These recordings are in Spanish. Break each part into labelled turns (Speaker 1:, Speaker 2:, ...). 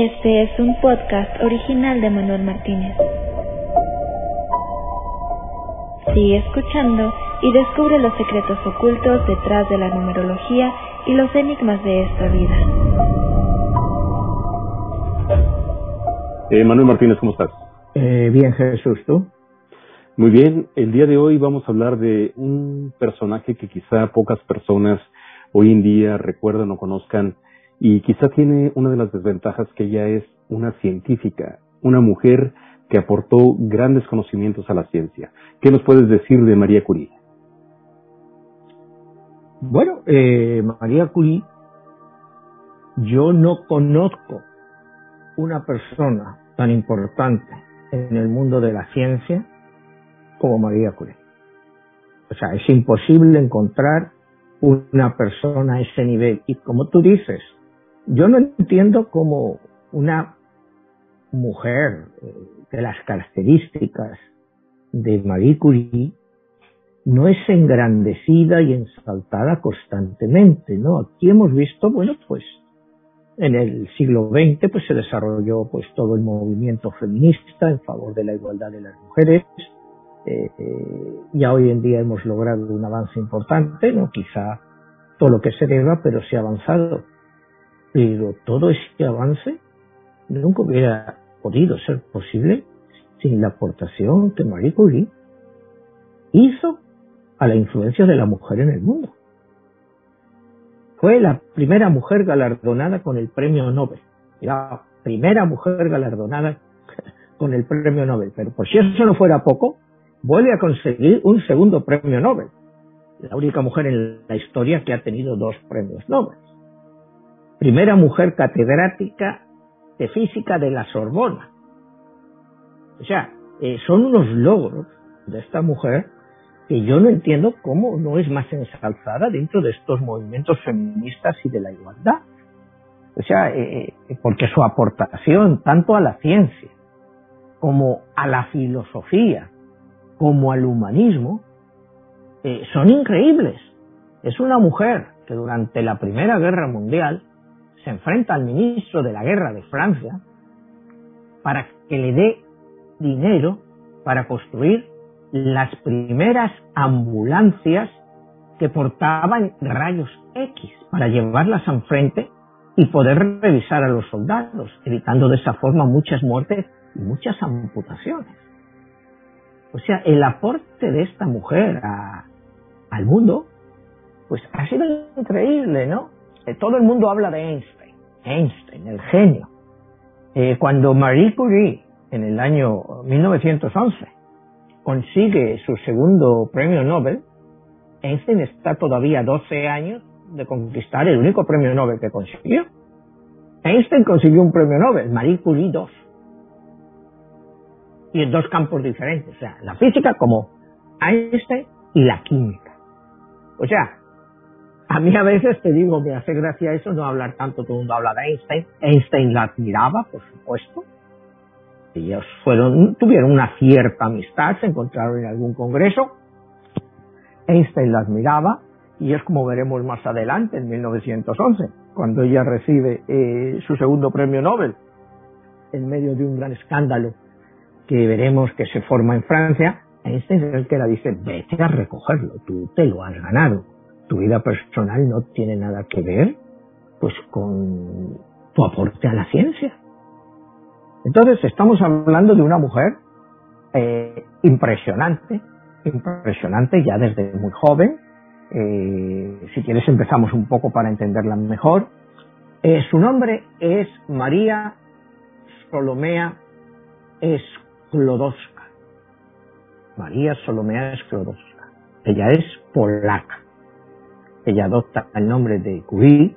Speaker 1: Este es un podcast original de Manuel Martínez. Sigue escuchando y descubre los secretos ocultos detrás de la numerología y los enigmas de esta vida.
Speaker 2: Eh, Manuel Martínez, ¿cómo estás?
Speaker 3: Eh, bien, Jesús, ¿tú?
Speaker 2: Muy bien, el día de hoy vamos a hablar de un personaje que quizá pocas personas hoy en día recuerdan o conozcan y quizá tiene una de las desventajas que ella es una científica, una mujer que aportó grandes conocimientos a la ciencia. ¿Qué nos puedes decir de María Curie?
Speaker 3: Bueno, eh, María Curie, yo no conozco una persona tan importante en el mundo de la ciencia como María Curie. O sea, es imposible encontrar una persona a ese nivel. Y como tú dices, yo no entiendo cómo una mujer eh, de las características de Marie Curie no es engrandecida y ensaltada constantemente, ¿no? Aquí hemos visto, bueno, pues en el siglo XX pues se desarrolló pues todo el movimiento feminista en favor de la igualdad de las mujeres, eh, eh, ya hoy en día hemos logrado un avance importante, no quizá todo lo que se deba, pero se ha avanzado. Pero todo ese avance nunca hubiera podido ser posible sin la aportación que Marie Curie hizo a la influencia de la mujer en el mundo. Fue la primera mujer galardonada con el premio Nobel. La primera mujer galardonada con el premio Nobel. Pero por si eso no fuera poco, vuelve a conseguir un segundo premio Nobel. La única mujer en la historia que ha tenido dos premios Nobel. Primera mujer catedrática de física de la Sorbona. O sea, eh, son unos logros de esta mujer que yo no entiendo cómo no es más ensalzada dentro de estos movimientos feministas y de la igualdad. O sea, eh, eh, porque su aportación tanto a la ciencia como a la filosofía como al humanismo, son increíbles. Es una mujer que durante la Primera Guerra Mundial se enfrenta al ministro de la guerra de Francia para que le dé dinero para construir las primeras ambulancias que portaban rayos X para llevarlas al frente y poder revisar a los soldados, evitando de esa forma muchas muertes y muchas amputaciones. O sea, el aporte de esta mujer al mundo, pues ha sido increíble, ¿no? Eh, todo el mundo habla de Einstein, Einstein, el genio. Eh, cuando Marie Curie, en el año 1911, consigue su segundo premio Nobel, Einstein está todavía 12 años de conquistar el único premio Nobel que consiguió. Einstein consiguió un premio Nobel, Marie Curie dos y en dos campos diferentes, o sea, la física como Einstein y la química. O sea, a mí a veces te digo, me hace gracia eso, no hablar tanto, todo el mundo habla de Einstein. Einstein la admiraba, por supuesto. Ellos fueron, tuvieron una cierta amistad, se encontraron en algún congreso. Einstein la admiraba y es como veremos más adelante, en 1911, cuando ella recibe eh, su segundo premio Nobel, en medio de un gran escándalo que veremos que se forma en Francia, Einstein es el que la dice, vete a recogerlo, tú te lo has ganado. Tu vida personal no tiene nada que ver pues con tu aporte a la ciencia. Entonces estamos hablando de una mujer eh, impresionante, impresionante ya desde muy joven. Eh, si quieres empezamos un poco para entenderla mejor. Eh, su nombre es María Solomea Sklodowska. María Solomea Sklodowska. Ella es polaca. Ella adopta el nombre de Curie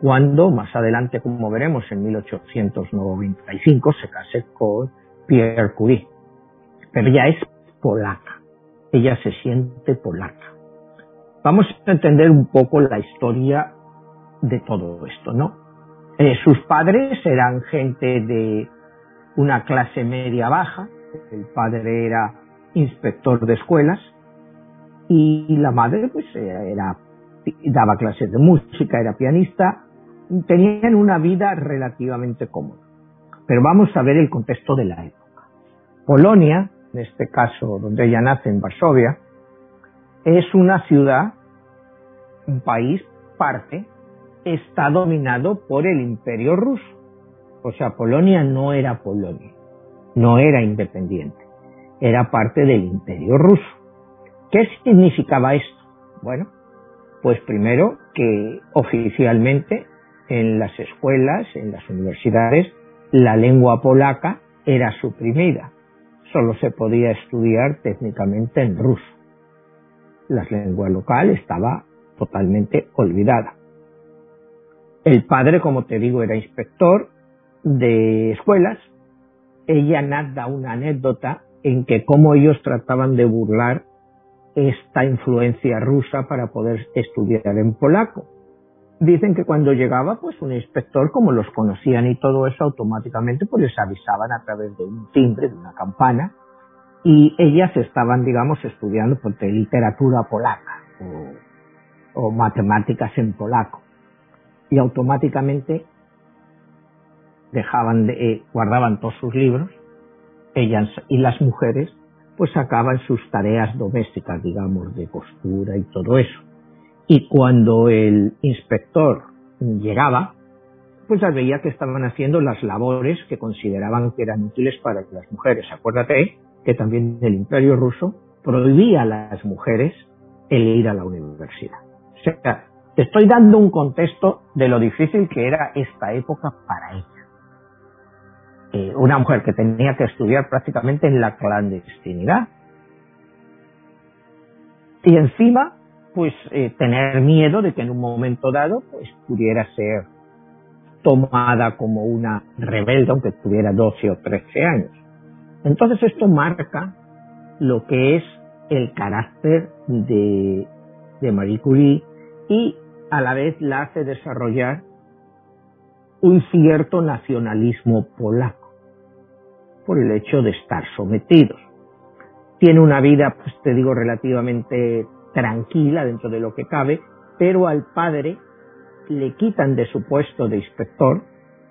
Speaker 3: cuando más adelante, como veremos, en 1895 se case con Pierre Curie. Pero ella es polaca. Ella se siente polaca. Vamos a entender un poco la historia de todo esto, ¿no? Eh, sus padres eran gente de una clase media baja, el padre era inspector de escuelas y la madre pues era daba clases de música, era pianista, tenían una vida relativamente cómoda. Pero vamos a ver el contexto de la época. Polonia, en este caso donde ella nace en Varsovia, es una ciudad, un país, parte, está dominado por el imperio ruso. O sea, Polonia no era Polonia, no era independiente, era parte del imperio ruso. ¿Qué significaba esto? Bueno, pues primero que oficialmente en las escuelas, en las universidades, la lengua polaca era suprimida. Solo se podía estudiar técnicamente en ruso. La lengua local estaba totalmente olvidada. El padre, como te digo, era inspector de escuelas. Ella nada una anécdota en que cómo ellos trataban de burlar esta influencia rusa para poder estudiar en polaco. Dicen que cuando llegaba pues un inspector, como los conocían y todo eso, automáticamente pues les avisaban a través de un timbre, de una campana, y ellas estaban, digamos, estudiando pues, literatura polaca o, o matemáticas en polaco. Y automáticamente dejaban de, eh, guardaban todos sus libros, ellas y las mujeres pues sacaban sus tareas domésticas, digamos, de costura y todo eso. Y cuando el inspector llegaba, pues veía que estaban haciendo las labores que consideraban que eran útiles para las mujeres. Acuérdate que también el imperio ruso prohibía a las mujeres el ir a la universidad. O sea, te estoy dando un contexto de lo difícil que era esta época para ella. Eh, una mujer que tenía que estudiar prácticamente en la clandestinidad. Y encima, pues eh, tener miedo de que en un momento dado pues pudiera ser tomada como una rebelde aunque tuviera 12 o 13 años. Entonces esto marca lo que es el carácter de, de Marie Curie y a la vez la hace desarrollar un cierto nacionalismo polaco por el hecho de estar sometidos. Tiene una vida, pues te digo, relativamente tranquila dentro de lo que cabe, pero al padre le quitan de su puesto de inspector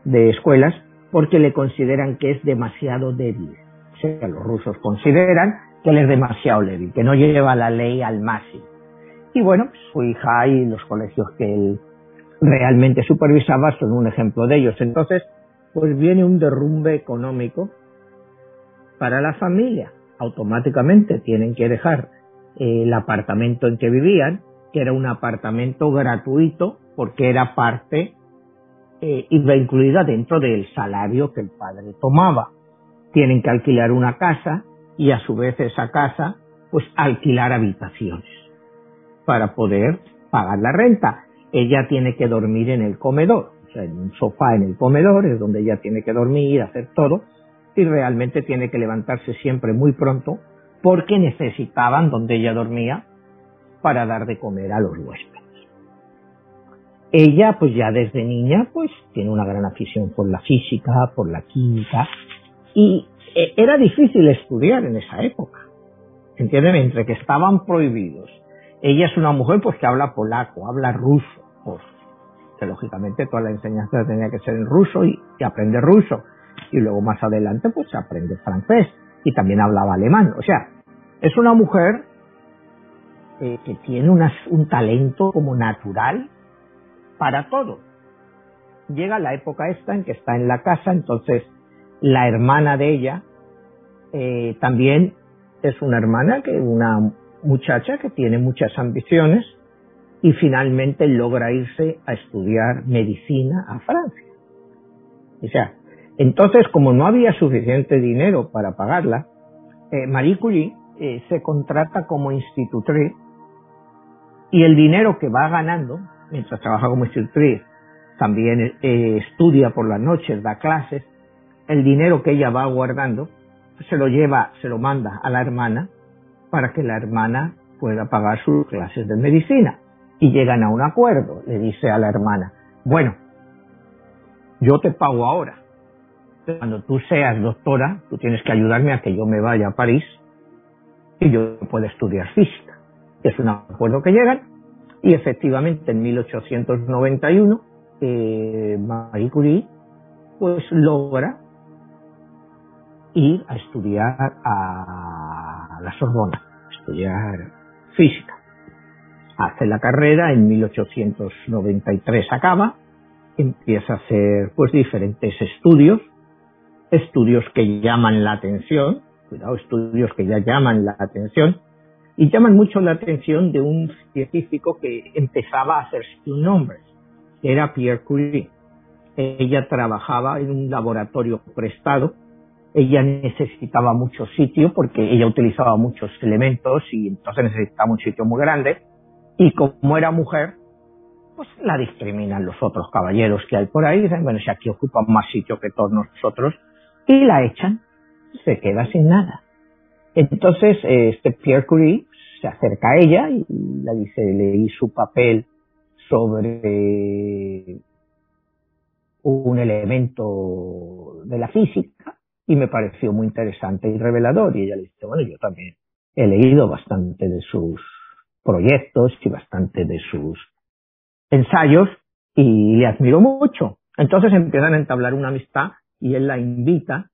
Speaker 3: de escuelas porque le consideran que es demasiado débil. O sea, los rusos consideran que él es demasiado débil, que no lleva la ley al máximo. Y bueno, su hija y los colegios que él realmente supervisaba son un ejemplo de ellos. Entonces, pues viene un derrumbe económico para la familia. Automáticamente tienen que dejar eh, el apartamento en que vivían, que era un apartamento gratuito porque era parte, eh, iba incluida dentro del salario que el padre tomaba. Tienen que alquilar una casa y a su vez esa casa, pues alquilar habitaciones para poder pagar la renta ella tiene que dormir en el comedor, o sea, en un sofá en el comedor es donde ella tiene que dormir, hacer todo, y realmente tiene que levantarse siempre muy pronto porque necesitaban donde ella dormía para dar de comer a los huéspedes. Ella, pues ya desde niña, pues tiene una gran afición por la física, por la química, y eh, era difícil estudiar en esa época. ¿Entienden? Entre que estaban prohibidos ella es una mujer pues que habla polaco, habla ruso, pues que lógicamente toda la enseñanza tenía que ser en ruso y, aprende ruso. Y luego más adelante pues aprende francés y también hablaba alemán. O sea, es una mujer eh, que tiene un talento como natural para todo. Llega la época esta en que está en la casa, entonces la hermana de ella eh, también es una hermana que una muchacha que tiene muchas ambiciones y finalmente logra irse a estudiar medicina a Francia. O sea, entonces como no había suficiente dinero para pagarla, eh, Marie Curie eh, se contrata como institutriz y el dinero que va ganando mientras trabaja como institutriz, también eh, estudia por las noches, da clases, el dinero que ella va guardando se lo lleva, se lo manda a la hermana para que la hermana pueda pagar sus clases de medicina. Y llegan a un acuerdo. Le dice a la hermana, bueno, yo te pago ahora. Cuando tú seas doctora, tú tienes que ayudarme a que yo me vaya a París y yo pueda estudiar física. Es un acuerdo que llegan y efectivamente en 1891 eh, Marie Curie pues logra ir a estudiar a la Sorbona, estudiar física. Hace la carrera, en 1893 acaba, empieza a hacer pues diferentes estudios, estudios que llaman la atención, cuidado, estudios que ya llaman la atención, y llaman mucho la atención de un científico que empezaba a hacerse un nombre, que era Pierre Curie. Ella trabajaba en un laboratorio prestado, ella necesitaba mucho sitio porque ella utilizaba muchos elementos y entonces necesitaba un sitio muy grande, y como era mujer, pues la discriminan los otros caballeros que hay por ahí, dicen, bueno, si aquí ocupan más sitio que todos nosotros, y la echan, se queda sin nada. Entonces, este Pierre Curie se acerca a ella y le dice, leí su papel sobre un elemento de la física y me pareció muy interesante y revelador. Y ella le dice, bueno, yo también he leído bastante de sus proyectos y bastante de sus ensayos y le admiro mucho. Entonces empiezan a entablar una amistad y él la invita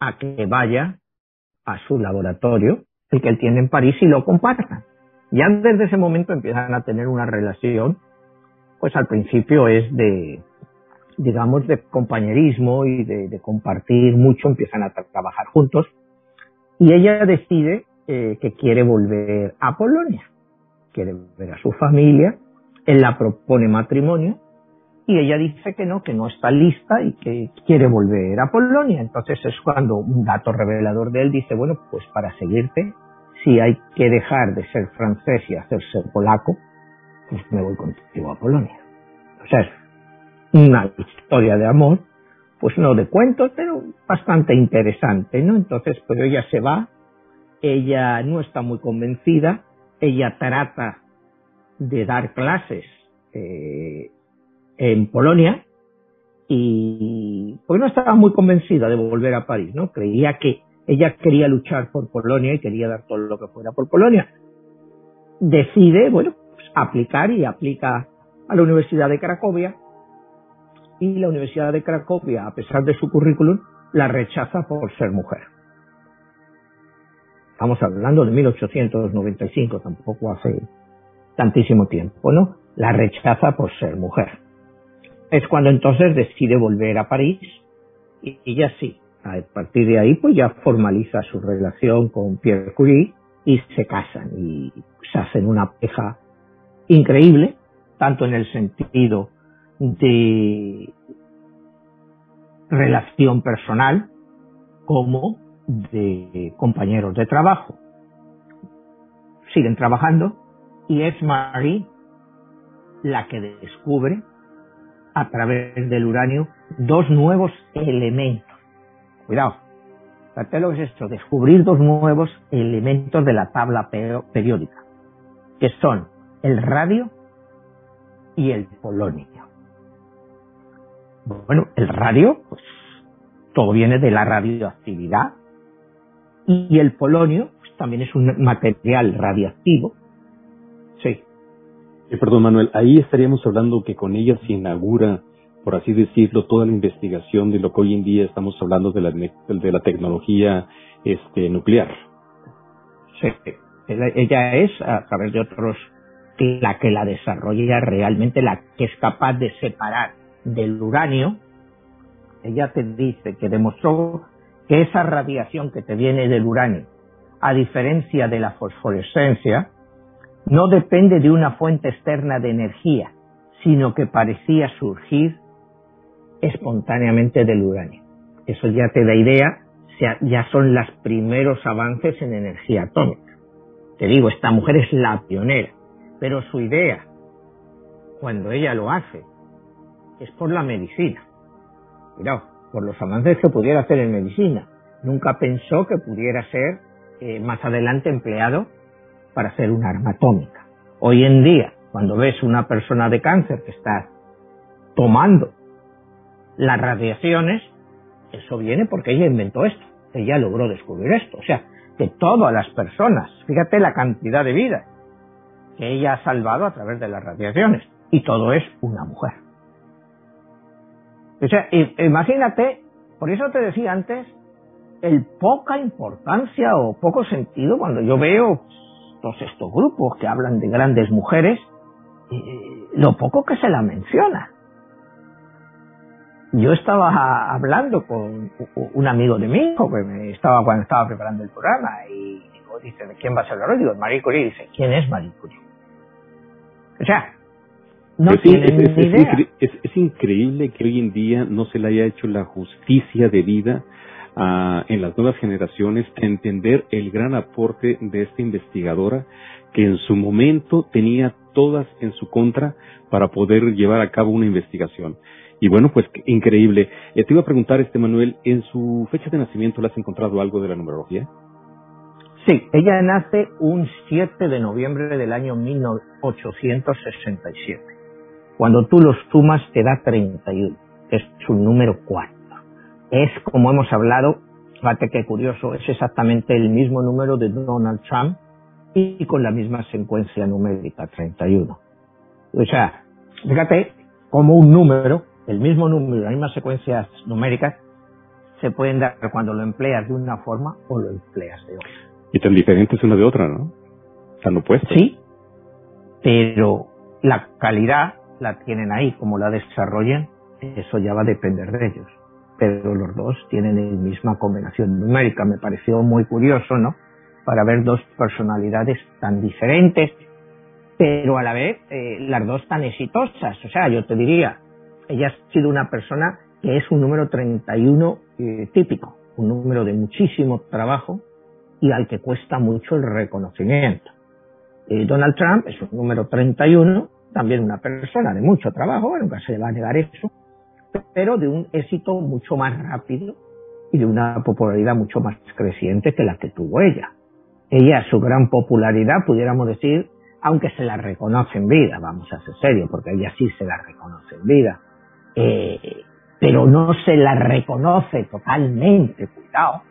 Speaker 3: a que vaya a su laboratorio, el que él tiene en París, y lo compartan. Ya desde ese momento empiezan a tener una relación, pues al principio es de, digamos, de compañerismo y de, compartir mucho, empiezan a trabajar juntos, y ella decide eh, que quiere volver a Polonia, quiere ver a su familia, él la propone matrimonio y ella dice que no, que no está lista y que quiere volver a Polonia. Entonces es cuando un dato revelador de él dice, bueno, pues para seguirte, si hay que dejar de ser francés y hacerse polaco, pues me voy contigo a Polonia. O sea, es una historia de amor, pues no de cuentos, pero bastante interesante, ¿no? Entonces, pues ella se va, ella no está muy convencida, ella trata de dar clases eh, en Polonia y pues no estaba muy convencida de volver a París, ¿no? Creía que ella quería luchar por Polonia y quería dar todo lo que fuera por Polonia. Decide, bueno, pues, aplicar y aplica a la Universidad de Cracovia y la Universidad de Cracovia, a pesar de su currículum, la rechaza por ser mujer. Estamos hablando de 1895, tampoco hace tantísimo tiempo, ¿no? La rechaza por ser mujer. Es cuando entonces decide volver a París y ella sí, a partir de ahí pues ya formaliza su relación con Pierre Curie y se casan y se hacen una pareja increíble, tanto en el sentido de relación personal como de compañeros de trabajo. Siguen trabajando y es Marie la que descubre a través del uranio dos nuevos elementos. Cuidado, lo que es esto, descubrir dos nuevos elementos de la tabla periódica, que son el radio y el polonio. Bueno, el radio, pues todo viene de la radioactividad y el polonio pues, también es un material radioactivo.
Speaker 2: Eh, perdón, Manuel, ahí estaríamos hablando que con ella se inaugura, por así decirlo, toda la investigación de lo que hoy en día estamos hablando de la, de la tecnología este, nuclear.
Speaker 3: Sí, ella es, a través de otros, la que la desarrolla realmente, la que es capaz de separar del uranio. Ella te dice que demostró que esa radiación que te viene del uranio, a diferencia de la fosforescencia, no depende de una fuente externa de energía, sino que parecía surgir espontáneamente del uranio. Eso ya te da idea, ya son los primeros avances en energía atómica. Te digo, esta mujer es la pionera, pero su idea, cuando ella lo hace, es por la medicina. Cuidado, por los avances que pudiera hacer en medicina. Nunca pensó que pudiera ser eh, más adelante empleado para hacer un arma atómica. Hoy en día, cuando ves una persona de cáncer que está tomando las radiaciones, eso viene porque ella inventó esto, ella logró descubrir esto. O sea, que todas las personas, fíjate la cantidad de vida que ella ha salvado a través de las radiaciones, y todo es una mujer. O sea, imagínate, por eso te decía antes el poca importancia o poco sentido cuando yo veo todos estos grupos que hablan de grandes mujeres, eh, lo poco que se la menciona. Yo estaba hablando con un amigo de mi hijo, que me estaba cuando estaba preparando el programa, y dice, ¿de quién va a ser hoy? Digo, Marie Curie. Dice, ¿quién es Marie Curie? O sea, no
Speaker 2: es, Es, increíble que hoy en día no se le haya hecho la justicia de vida en las nuevas generaciones a entender el gran aporte de esta investigadora que en su momento tenía todas en su contra para poder llevar a cabo una investigación. Y bueno, pues increíble. Eh, te iba a preguntar, este Manuel, ¿en su fecha de nacimiento le has encontrado algo de la numerología?
Speaker 3: Sí, ella nace un 7 de noviembre del año 1867. Cuando tú los sumas te da 31, que es su número 4. Es, como hemos hablado, fíjate qué curioso, es exactamente el mismo número de Donald Trump y con la misma secuencia numérica, 31. O sea, fíjate como un número, el mismo número, las mismas secuencias numéricas, se pueden dar cuando lo empleas de una forma o lo empleas de otra.
Speaker 2: Y tan diferentes una de otra, ¿no? Tan opuestas.
Speaker 3: Sí, pero la calidad la tienen ahí, como la desarrollen, eso ya va a depender de ellos. Pero los dos tienen la misma combinación numérica. Me pareció muy curioso, ¿no? Para ver dos personalidades tan diferentes, pero a la vez eh, las dos tan exitosas. O sea, yo te diría, ella ha sido una persona que es un número 31 eh, típico, un número de muchísimo trabajo, y al que cuesta mucho el reconocimiento. Eh, Donald Trump es un número 31, también una persona de mucho trabajo, nunca se le va a negar eso, pero de un éxito mucho más rápido y de una popularidad mucho más creciente que la que tuvo ella. Ella, su gran popularidad, pudiéramos decir, aunque se la reconoce en vida, vamos a ser serios, porque ella sí se la reconoce en vida, eh, pero no se la reconoce totalmente, cuidado,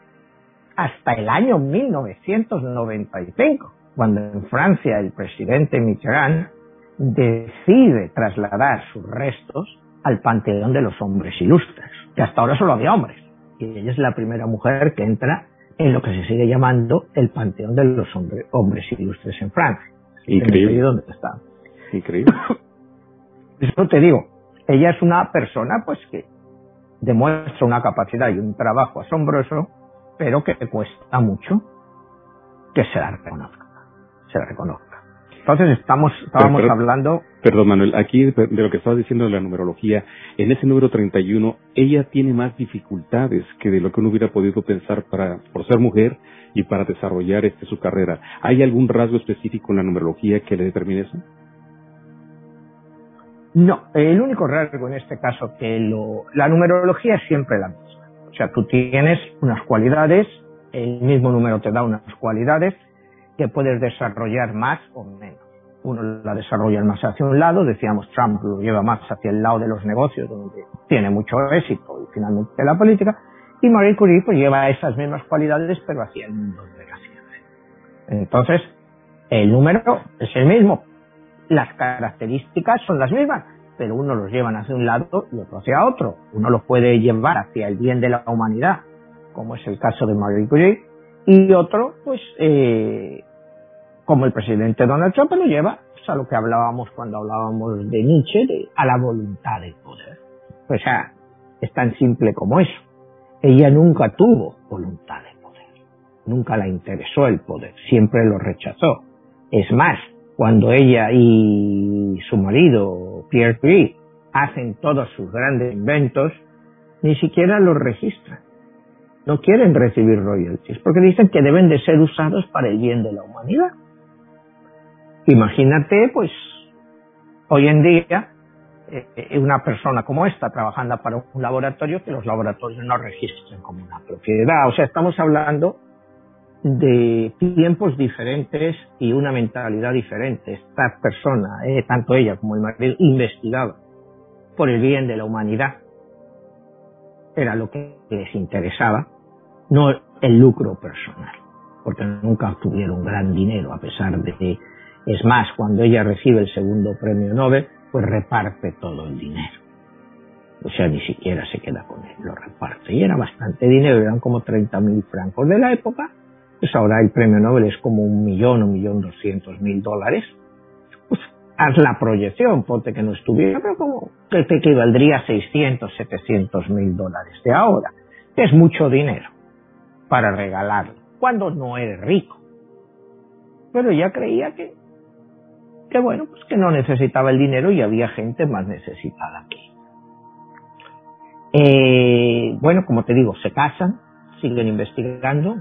Speaker 3: hasta el año 1995, cuando en Francia el presidente Mitterrand decide trasladar sus restos al Panteón de los Hombres Ilustres, que hasta ahora solo había hombres. Y ella es la primera mujer que entra en lo que se sigue llamando el Panteón de los Hombres Ilustres en Francia.
Speaker 2: Increíble.
Speaker 3: ¿Dónde está?
Speaker 2: Increíble.
Speaker 3: Eso te digo, ella es una persona pues que demuestra una capacidad y un trabajo asombroso pero que cuesta mucho que se la reconozca. Se la reconozca. Entonces estamos, estábamos hablando.
Speaker 2: Perdón, Manuel, aquí de lo que estabas diciendo de la numerología, en ese número 31, ella tiene más dificultades que de lo que uno hubiera podido pensar para, por ser mujer y para desarrollar este, su carrera. ¿Hay algún rasgo específico en la numerología que le determine eso?
Speaker 3: No, el único rasgo en este caso que lo, la numerología es siempre la misma. O sea, tú tienes unas cualidades, el mismo número te da unas cualidades que puedes desarrollar más o menos. Uno la desarrolla más hacia un lado, decíamos Trump lo lleva más hacia el lado de los negocios, donde tiene mucho éxito y finalmente la política, y Marie Curie pues lleva esas mismas cualidades pero hacia el mundo de la ciencia. Entonces, el número es el mismo, las características son las mismas, pero uno los llevan hacia un lado y otro hacia otro. Uno los puede llevar hacia el bien de la humanidad, como es el caso de Marie Curie, y otro, pues, eh, como el presidente Donald Trump, lo lleva pues, a lo que hablábamos cuando hablábamos de Nietzsche, a la voluntad del poder. O sea, es tan simple como eso. Ella nunca tuvo voluntad de poder, nunca la interesó el poder, siempre lo rechazó. Es más, cuando ella y su marido Pierre Curie hacen todos sus grandes inventos, ni siquiera los registran. No quieren recibir royalties porque dicen que deben de ser usados para el bien de la humanidad. Imagínate, pues, hoy en día, eh, una persona como esta trabajando para un laboratorio, que los laboratorios no registren como una propiedad. O sea, estamos hablando de tiempos diferentes y una mentalidad diferente. Esta persona, eh, tanto ella como el marido, investigaba por el bien de la humanidad. Era lo que les interesaba, no el lucro personal, porque nunca obtuvieron gran dinero a pesar de es más, cuando ella recibe el segundo premio Nobel, pues reparte todo el dinero. O sea, ni siquiera se queda con él, lo reparte. Y era bastante dinero, eran como 30.000 francos de la época. Pues ahora el premio Nobel es como un millón, un millón doscientos mil dólares. Pues haz la proyección, ponte que no estuviera, pero como que te equivaldría a 600, 700 mil dólares de ahora. Es mucho dinero para regalarlo, cuando no eres rico. Pero ya creía que, que bueno, pues que no necesitaba el dinero y había gente más necesitada aquí. Eh, bueno, como te digo, se casan, siguen investigando.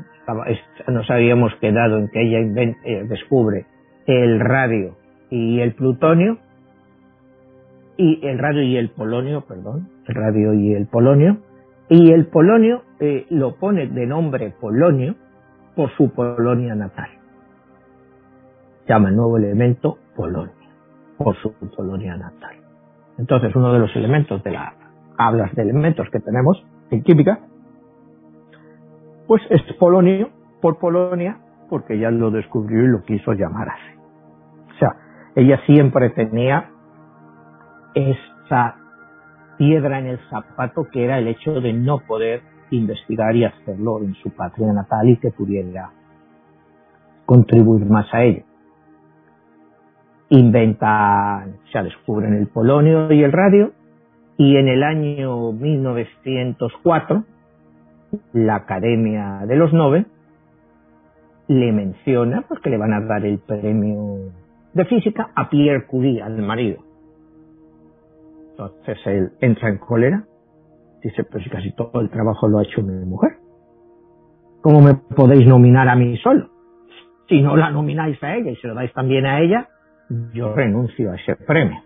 Speaker 3: Nos habíamos quedado en que ella eh, descubre el radio y el plutonio, y el radio y el polonio, perdón, el radio y el polonio, y el polonio eh, lo pone de nombre polonio por su Polonia natal. Llama el nuevo elemento polonio, por su Polonia natal. Entonces, uno de los elementos de la hablas de elementos que tenemos en química, pues es polonio por Polonia, porque ella lo descubrió y lo quiso llamar así. O sea, ella siempre tenía esa piedra en el zapato que era el hecho de no poder investigar y hacerlo en su patria natal y que pudiera contribuir más a ello. Inventan, sea, descubren el polonio y el radio y en el año 1904, la Academia de los Nobel le menciona porque pues, le van a dar el premio de física a Pierre Curie, al marido. Entonces él entra en cólera, dice, pues casi todo el trabajo lo ha hecho mi mujer. ¿Cómo me podéis nominar a mí solo? Si no la nomináis a ella y se lo dais también a ella, yo renuncio a ese premio.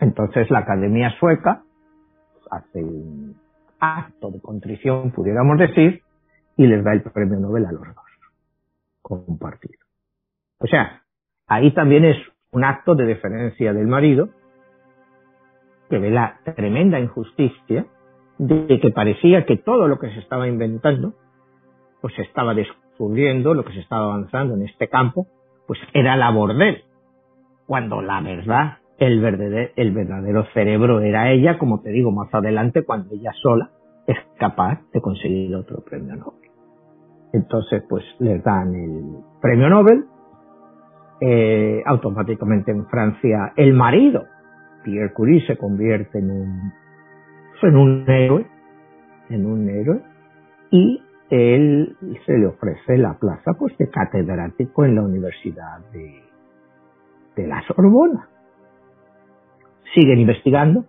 Speaker 3: Entonces la Academia Sueca hace un acto de contrición, pudiéramos decir, y les da el premio Nobel a los dos, compartido. O sea, ahí también es un acto de deferencia del marido, que ve la tremenda injusticia de que parecía que todo lo que se estaba inventando, pues se estaba descubriendo, lo que se estaba avanzando en este campo, pues era labor de él, cuando la verdad el verdadero, el verdadero cerebro era ella, como te digo más adelante, cuando ella sola es capaz de conseguir otro premio Nobel. Entonces, pues les dan el premio Nobel, eh, automáticamente en Francia el marido, Pierre Curie, se convierte en un, en un héroe, en un héroe, y él se le ofrece la plaza pues de catedrático en la Universidad de, de la Sorbona. Siguen investigando.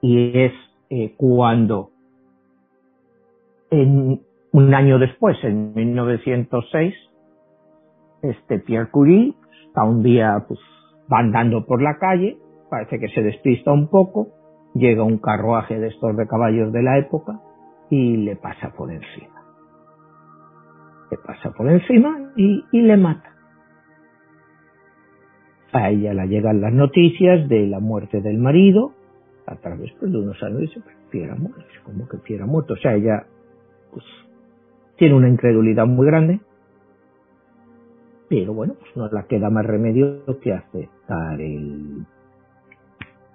Speaker 3: Y es eh, cuando en, un año después, en 1906, este Pierre Curie está un día pues, andando por la calle, parece que se despista un poco, llega un carruaje de estos de caballos de la época y le pasa por encima. Le pasa por encima y, y le mata a ella le llegan las noticias de la muerte del marido a través pues, de unos años dice pues Pierre muerto como que Pierre muerto o sea ella pues tiene una incredulidad muy grande pero bueno pues no la queda más remedio que aceptar el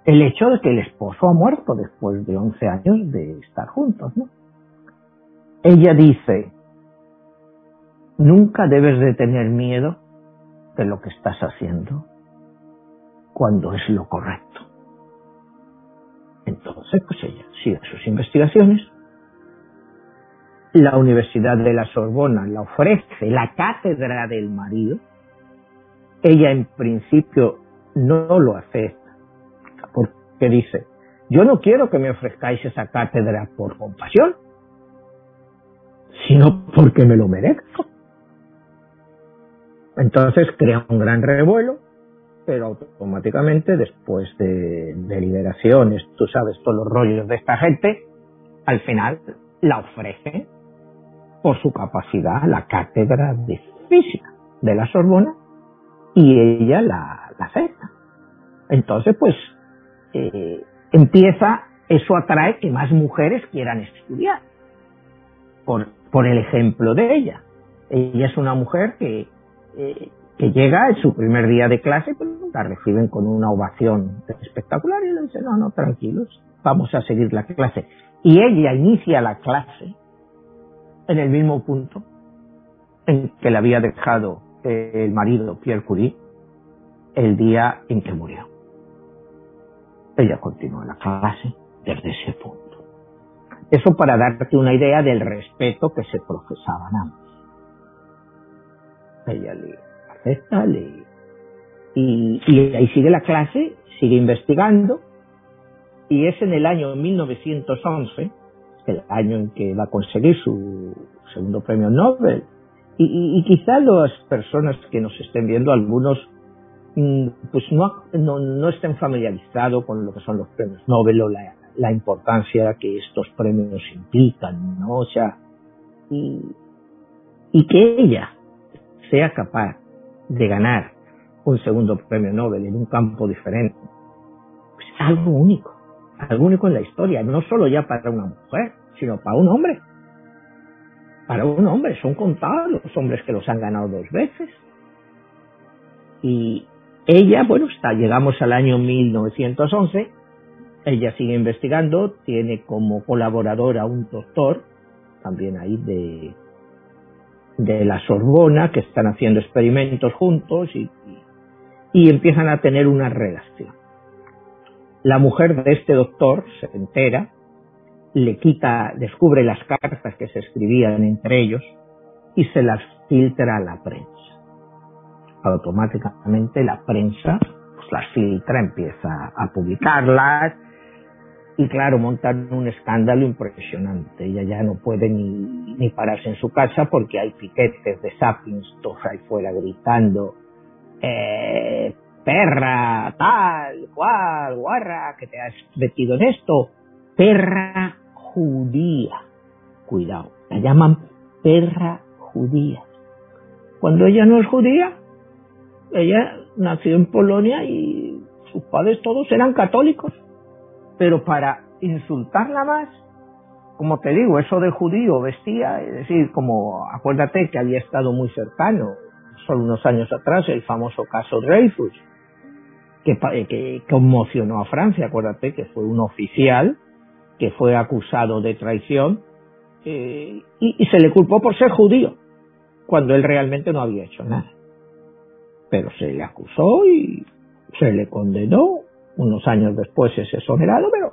Speaker 3: el hecho de que el esposo ha muerto después de 11 años de estar juntos ¿no? Ella dice nunca debes de tener miedo de lo que estás haciendo cuando es lo correcto. Entonces, pues ella sigue sus investigaciones. La Universidad de la Sorbona la ofrece la cátedra del marido. Ella en principio no lo acepta, porque dice, yo no quiero que me ofrezcáis esa cátedra por compasión, sino porque me lo merezco. Entonces crea un gran revuelo, pero automáticamente después de deliberaciones, tú sabes todos los rollos de esta gente, al final la ofrece por su capacidad la cátedra de física de la Sorbona y ella la, acepta. Entonces, pues, eh, empieza, eso atrae que más mujeres quieran estudiar, por, por el ejemplo de ella. Ella es una mujer que eh, que llega en su primer día de clase, pero la reciben con una ovación espectacular y le dicen, no, no, tranquilos, vamos a seguir la clase. Y ella inicia la clase en el mismo punto en que le había dejado el marido Pierre Curie el día en que murió. Ella continúa la clase desde ese punto. Eso para darte una idea del respeto que se profesaban ambos. Ella lee, acepta, lee. Y, y ahí sigue la clase, sigue investigando, y es en el año 1911, el año en que va a conseguir su segundo premio Nobel. Y, y, quizá las personas que nos estén viendo, algunos mm, pues no, no, no estén familiarizados con lo que son los premios Nobel o la, la importancia que estos premios implican, ¿no? O sea, y, que ella sea capaz de ganar un segundo premio Nobel en un campo diferente, pues algo único, algo único en la historia, no solo ya para una mujer, sino para un hombre. Para un hombre, son contados los hombres que los han ganado dos veces. Y ella, bueno, está, llegamos al año 1911 ella sigue investigando, tiene como colaborador a un doctor, también ahí de, de la Sorbona, que están haciendo experimentos juntos y, y empiezan a tener una relación. La mujer de este doctor se entera, le quita, descubre las cartas que se escribían entre ellos y se las filtra a la prensa. Automáticamente la prensa pues, las filtra, empieza a publicarlas, y claro, montan un escándalo impresionante. Ella ya no puede ni, ni pararse en su casa porque hay piquetes de sapiens todos ahí fuera gritando, eh, perra, tal, cual, guarra, que te has metido en esto, perra judía. Cuidado, la llaman perra judía. Cuando ella no es judía, ella nació en Polonia y sus padres todos eran católicos pero para insultarla más, como te digo, eso de judío vestía, es decir, como acuérdate que había estado muy cercano, solo unos años atrás, el famoso caso Dreyfus, que, que conmocionó a Francia, acuérdate que fue un oficial que fue acusado de traición eh, y se le culpó por ser judío, cuando él realmente no había hecho nada. Pero se le acusó y se le condenó unos años después es exonerado, pero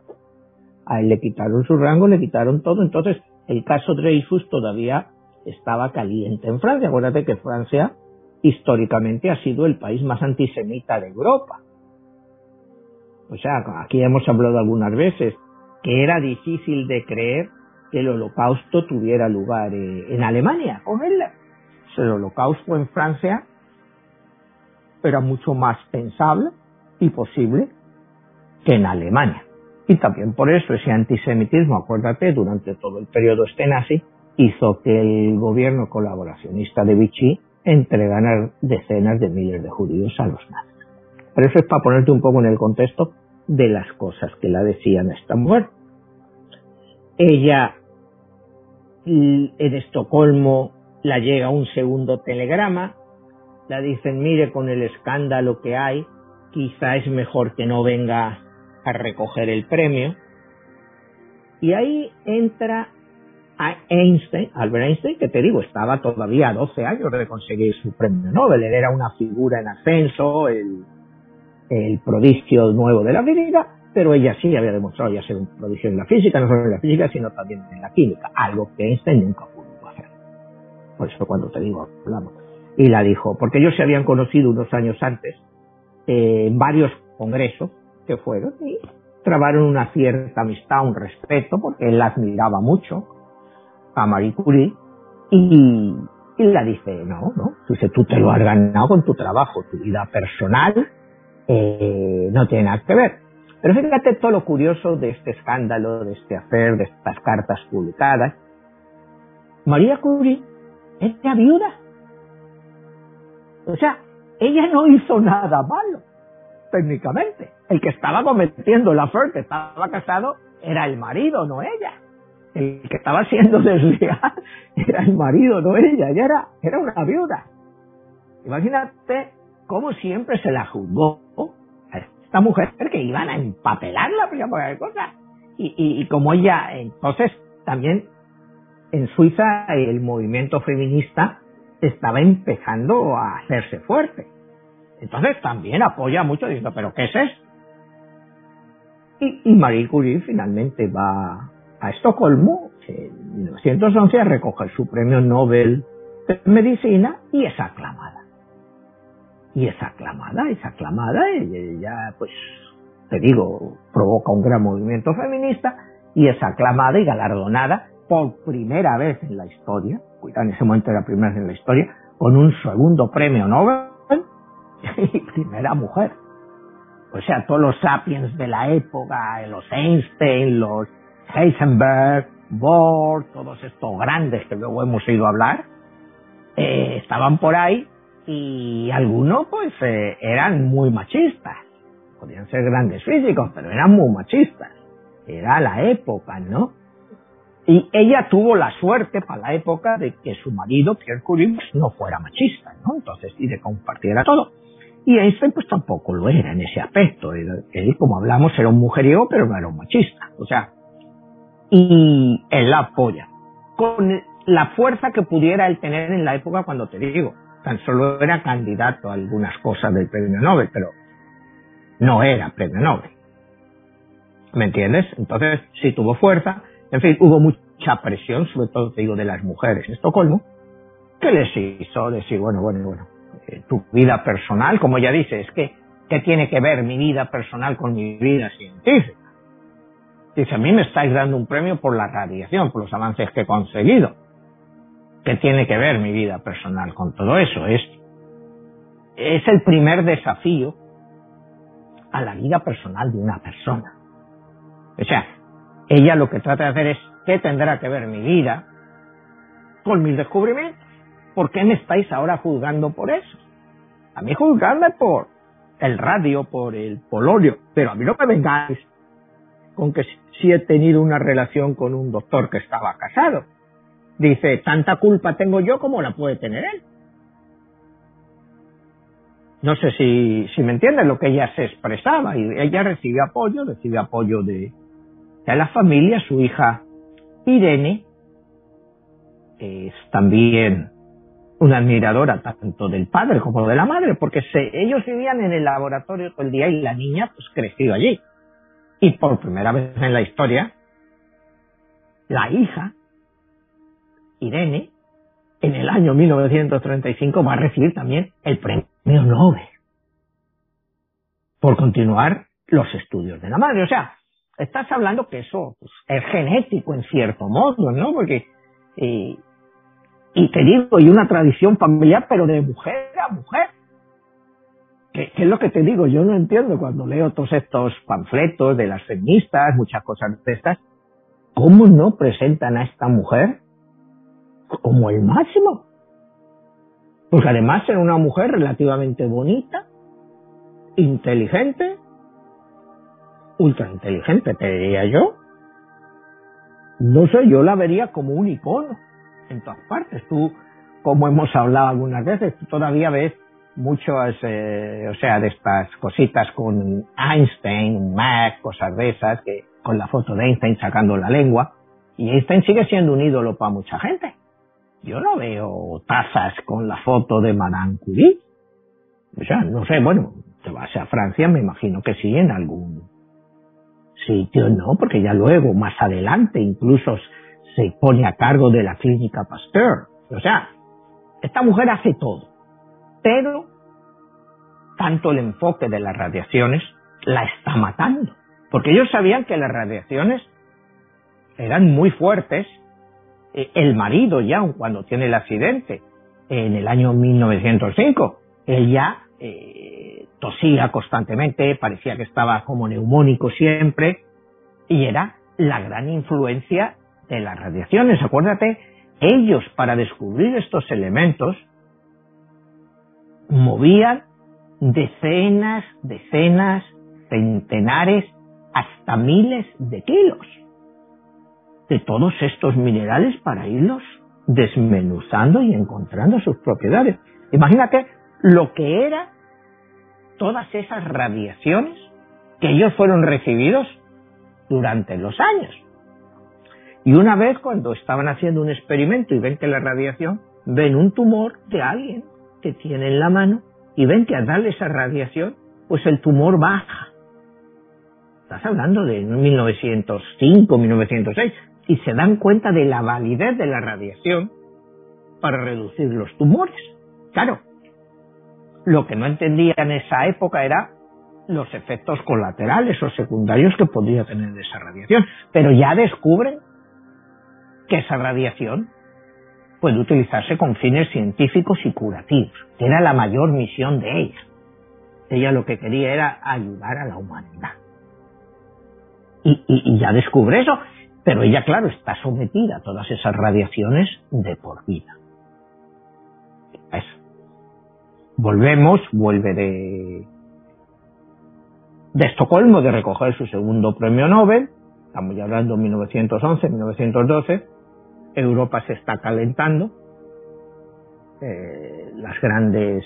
Speaker 3: a él le quitaron su rango, le quitaron todo. Entonces, el caso Dreyfus todavía estaba caliente en Francia. Acuérdate que Francia históricamente ha sido el país más antisemita de Europa. O sea, aquí hemos hablado algunas veces que era difícil de creer que el holocausto tuviera lugar eh, en Alemania con El holocausto en Francia era mucho más pensable y posible en Alemania. Y también por eso ese antisemitismo, acuérdate, durante todo el periodo este nazi, hizo que el gobierno colaboracionista de Vichy entregara decenas de miles de judíos a los nazis. Pero eso es para ponerte un poco en el contexto de las cosas que la decían esta mujer. Ella, en Estocolmo, la llega un segundo telegrama, la dicen, mire, con el escándalo que hay, quizá es mejor que no venga a recoger el premio. Y ahí entra a Einstein, Albert Einstein, que te digo, estaba todavía a 12 años de conseguir su premio Nobel. Él era una figura en ascenso, el, el prodigio nuevo de la física, pero ella sí había demostrado ya ser un prodigio en la física, no solo en la física, sino también en la química, algo que Einstein nunca pudo hacer. Por eso cuando te digo, hablamos. Y la dijo, porque ellos se habían conocido unos años antes eh, en varios congresos, que fueron y trabaron una cierta amistad, un respeto, porque él admiraba mucho a Marie Curie y, y la dice, no, no, dice, tú te lo has ganado con tu trabajo, tu vida personal eh, no tiene nada que ver. Pero fíjate todo lo curioso de este escándalo, de este hacer, de estas cartas publicadas. María Curie era viuda. O sea, ella no hizo nada malo técnicamente. El que estaba cometiendo la affair, que estaba casado, era el marido, no ella. El que estaba siendo desleal era el marido, no ella. Ella era, era una viuda. Imagínate cómo siempre se la juzgó, esta mujer que iban a empapelarla por la cosa. Y, y, y como ella, entonces también en Suiza el movimiento feminista estaba empezando a hacerse fuerte. Entonces también apoya mucho diciendo, pero ¿qué es esto? Y, Marie Curie finalmente va a Estocolmo en 1911 a recoger su premio Nobel de Medicina y es aclamada. Y es aclamada, es aclamada, y ella, pues, te digo, provoca un gran movimiento feminista y es aclamada y galardonada por primera vez en la historia, en ese momento era primera vez en la historia, con un segundo premio Nobel y primera mujer. O sea, todos los sapiens de la época, los Einstein, los Heisenberg, Bohr, todos estos grandes que luego hemos a hablar, eh, estaban por ahí y algunos pues eh, eran muy machistas. Podían ser grandes físicos, pero eran muy machistas. Era la época, ¿no? Y ella tuvo la suerte para la época de que su marido, Pierre Curie, pues, no fuera machista, ¿no? Entonces, y de compartiera todo. Y Einstein pues tampoco lo era en ese aspecto. Él, como hablamos, era un mujeriego, pero no era un machista. O sea, y él la apoya. Con la fuerza que pudiera él tener en la época cuando te digo, tan solo era candidato a algunas cosas del premio Nobel, pero no era premio Nobel. ¿Me entiendes? Entonces, sí tuvo fuerza, en fin, hubo mucha presión, sobre todo te digo, de las mujeres en Estocolmo, que les hizo decir, bueno, bueno, bueno, eh, tu vida personal, como ella dice, es que, ¿qué tiene que ver mi vida personal con mi vida científica? Dice, a mí me estáis dando un premio por la radiación, por los avances que he conseguido. ¿Qué tiene que ver mi vida personal con todo eso? Es, es el primer desafío a la vida personal de una persona. O sea, ella lo que trata de hacer es, ¿qué tendrá que ver mi vida con mis descubrimientos? ¿Por qué me estáis ahora juzgando por eso? A mí juzgadme por el radio, por el polonio, pero a mí no me vengáis con que si he tenido una relación con un doctor que estaba casado. Dice, tanta culpa tengo yo como la puede tener él. No sé si, si me entiendes lo que ella se expresaba y ella recibe apoyo, recibe apoyo de, de la familia, su hija Irene es también una admiradora tanto del padre como de la madre, porque se, ellos vivían en el laboratorio todo el día y la niña pues creció allí. Y por primera vez en la historia, la hija, Irene, en el año 1935 va a recibir también el premio Nobel por continuar los estudios de la madre. O sea, estás hablando que eso pues, es genético en cierto modo, ¿no? Porque, eh, y te digo, y una tradición familiar, pero de mujer a mujer. ¿Qué, es lo que te digo? Yo no entiendo cuando leo todos estos panfletos de las feministas, muchas cosas de estas, ¿cómo no presentan a esta mujer como el máximo? Porque además era una mujer relativamente bonita, inteligente, ultra inteligente, te diría yo. No sé, yo la vería como un icono en todas partes. Tú, como hemos hablado algunas veces, tú todavía ves muchas, eh, o sea, de estas cositas con Einstein, Mac, cosas de esas, que con la foto de Einstein sacando la lengua. Y Einstein sigue siendo un ídolo para mucha gente. Yo no veo tazas con la foto de Madame Curie. O sea, no sé, bueno, te vas a Francia, me imagino que sí, en algún sitio, no, porque ya luego, más adelante, incluso se pone a cargo de la clínica Pasteur. O sea, esta mujer hace todo, pero tanto el enfoque de las radiaciones la está matando, porque ellos sabían que las radiaciones eran muy fuertes. E, el marido ya, cuando tiene el accidente, en el año 1905, él ya eh, tosía constantemente, parecía que estaba como neumónico siempre, y era la gran influencia de las radiaciones. Acuérdate, ellos para descubrir estos elementos movían decenas, decenas, centenares, hasta miles de kilos de todos estos minerales para irlos desmenuzando y encontrando sus propiedades. Imagínate lo que era todas esas radiaciones que ellos fueron recibidos durante los años. Y una vez cuando estaban haciendo un experimento y ven que la radiación, ven un tumor de alguien que tiene en la mano y ven que al darle esa radiación, pues el tumor baja. Estás hablando de 1905, 1906, y se dan cuenta de la validez de la radiación para reducir los tumores. Claro, lo que no entendía en esa época era los efectos colaterales o secundarios que podría tener esa radiación, pero ya descubren que esa radiación puede utilizarse con fines científicos y curativos, que era la mayor misión de ella. Ella lo que quería era ayudar a la humanidad. Y, ya descubre eso, pero ella, claro, está sometida a todas esas radiaciones de por vida. Eso. Volvemos, vuelve de, de Estocolmo de recoger su segundo premio Nobel, estamos ya hablando de 1911, 1912, Europa se está calentando, eh, las grandes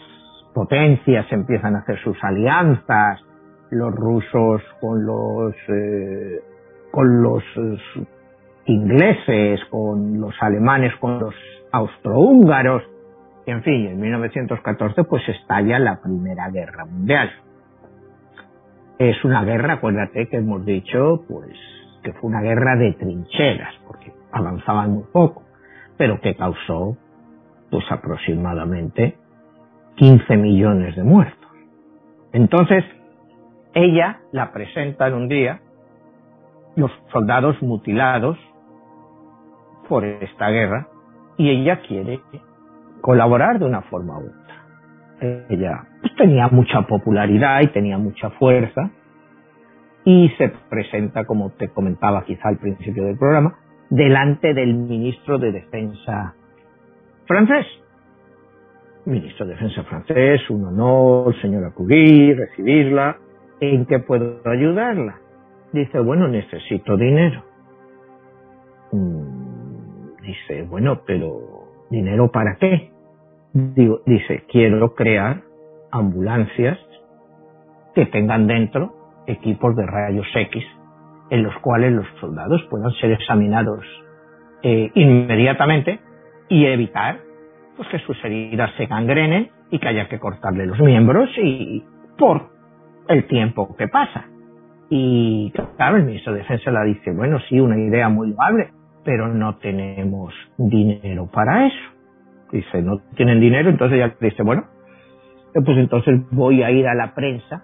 Speaker 3: potencias empiezan a hacer sus alianzas, los rusos con los eh, con los eh, ingleses, con los alemanes, con los austrohúngaros, y en fin, en 1914 pues estalla la Primera Guerra Mundial. Es una guerra, acuérdate que hemos dicho, pues que fue una guerra de trincheras, porque avanzaban muy poco, pero que causó pues aproximadamente 15 millones de muertos. Entonces, ella la presenta en un día, los soldados mutilados por esta guerra, y ella quiere colaborar de una forma u otra. Ella pues, tenía mucha popularidad y tenía mucha fuerza, y se presenta, como te comentaba quizá al principio del programa, delante del ministro de Defensa francés. Ministro de Defensa francés, un honor, señora Curie, recibirla. ¿En qué puedo ayudarla? Dice, bueno, necesito dinero. Mm, dice, bueno, pero ¿dinero para qué? Digo, dice, quiero crear ambulancias que tengan dentro equipos de rayos X en los cuales los soldados puedan ser examinados eh, inmediatamente y evitar pues que sus heridas se gangrenen y que haya que cortarle los miembros y por el tiempo que pasa. Y claro, el ministro de Defensa la dice, bueno, sí, una idea muy loable, pero no tenemos dinero para eso. Dice, no tienen dinero, entonces ya dice, bueno, pues entonces voy a ir a la prensa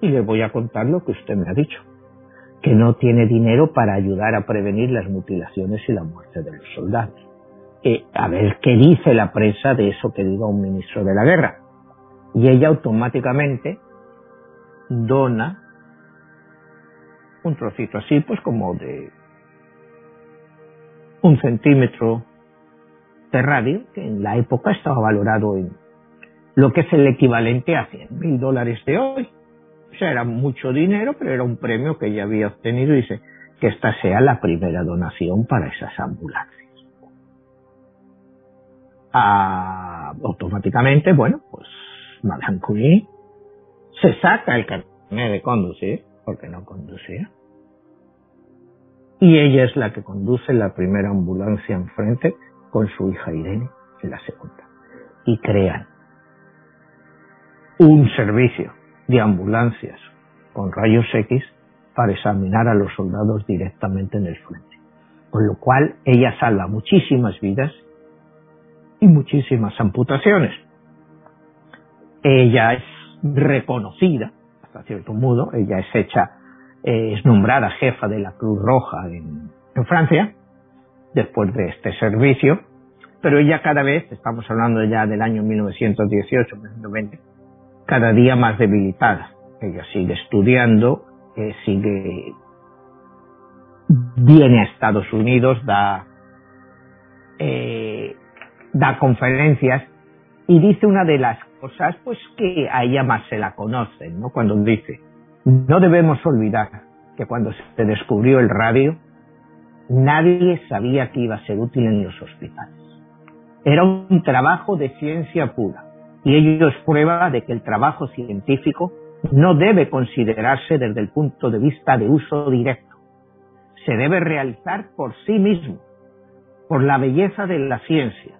Speaker 3: y le voy a contar lo que usted me ha dicho que no tiene dinero para ayudar a prevenir las mutilaciones y la muerte de los soldados. Eh, a ver qué dice la prensa de eso que diga un ministro de la guerra. Y ella automáticamente dona un trocito así, pues como de un centímetro de radio, que en la época estaba valorado en lo que es el equivalente a 100 mil dólares de hoy. O sea, era mucho dinero, pero era un premio que ella había obtenido y dice que esta sea la primera donación para esas ambulancias. Ah, automáticamente, bueno, pues Madame Curie se saca el carnet de conducir, porque no conducía, y ella es la que conduce la primera ambulancia enfrente con su hija Irene en la segunda. Y crean un servicio de ambulancias con rayos X para examinar a los soldados directamente en el frente. Con lo cual ella salva muchísimas vidas y muchísimas amputaciones. Ella es reconocida, hasta cierto modo, ella es hecha, eh, es nombrada jefa de la Cruz Roja en, en Francia, después de este servicio, pero ella cada vez, estamos hablando ya del año 1918, 1920, cada día más debilitada. Ella sigue estudiando, eh, sigue, viene a Estados Unidos, da, eh, da conferencias y dice una de las cosas pues que a ella más se la conocen, ¿no? Cuando dice, no debemos olvidar que cuando se descubrió el radio, nadie sabía que iba a ser útil en los hospitales. Era un trabajo de ciencia pura y ello es prueba de que el trabajo científico no debe considerarse desde el punto de vista de uso directo. Se debe realizar por sí mismo, por la belleza de la ciencia,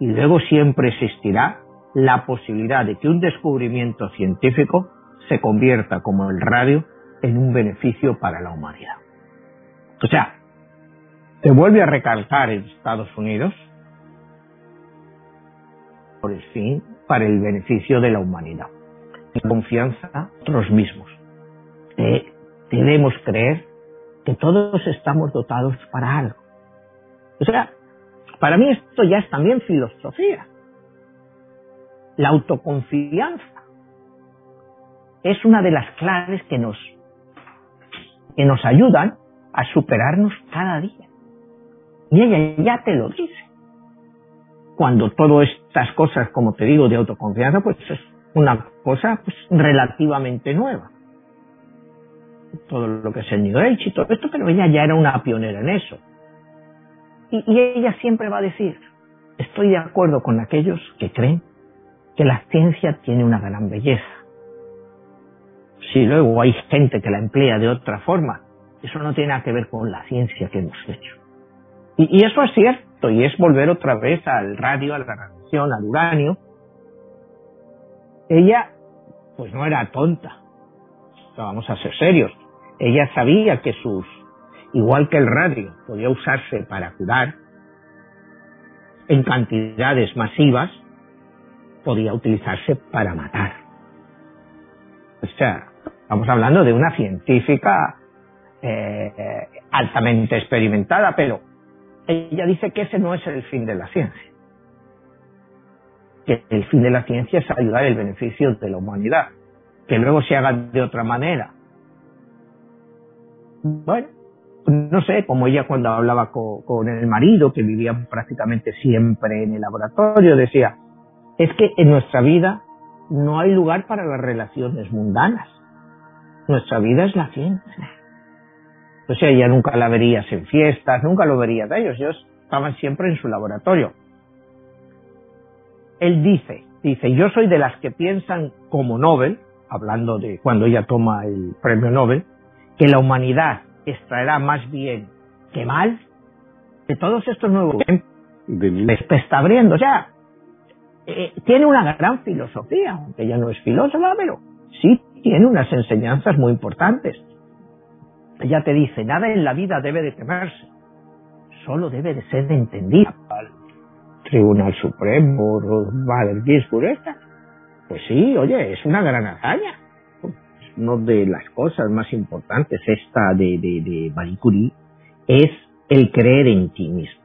Speaker 3: y luego siempre existirá la posibilidad de que un descubrimiento científico se convierta, como el radio, en un beneficio para la humanidad. O sea, se vuelve a recalcar en Estados Unidos por el fin, para el beneficio de la humanidad. En confianza en nosotros mismos. Eh, debemos creer que todos estamos dotados para algo. O sea, para mí esto ya es también filosofía. La autoconfianza es una de las claves que nos, que nos ayudan a superarnos cada día. Y ella ya te lo dice. Cuando todas estas cosas, como te digo, de autoconfianza, pues es una cosa pues, relativamente nueva. Todo lo que es el New Age y todo esto, pero ella ya era una pionera en eso. Y, y ella siempre va a decir, estoy de acuerdo con aquellos que creen que la ciencia tiene una gran belleza. Si luego hay gente que la emplea de otra forma, eso no tiene nada que ver con la ciencia que hemos hecho. Y, eso es cierto, y es volver otra vez al radio, a la radiación, al uranio. Ella, pues no era tonta, vamos a ser serios. Ella sabía que sus, igual que el radio, podía usarse para curar en cantidades masivas, podía utilizarse para matar. O sea, estamos hablando de una científica eh, altamente experimentada, pero ella dice que ese no es el fin de la ciencia. Que el fin de la ciencia es ayudar el beneficio de la humanidad. Que luego se haga de otra manera. Bueno, no sé, como ella cuando hablaba con, con el marido, que vivía prácticamente siempre en el laboratorio, decía, es que en nuestra vida no hay lugar para las relaciones mundanas. Nuestra vida es la ciencia. O sea, ella nunca la verías en fiestas, nunca lo verías de ellos. Ellos estaban siempre en su laboratorio. Él dice, dice, yo soy de las que piensan como Nobel, hablando de cuando ella toma el premio Nobel, que la humanidad extraerá más bien que mal de todos estos nuevos de está abriendo. O sea, eh, tiene una gran filosofía, aunque ella no es filósofa, pero sí tiene unas enseñanzas muy importantes. Ella te dice, nada en la vida debe de temerse, solo debe de ser entendido. Al Tribunal Supremo, Bader Ginsburg, esta. Pues sí, oye, es una gran hazaña. Una de las cosas más importantes esta de, de, de Marie Curie es el creer en ti mismo.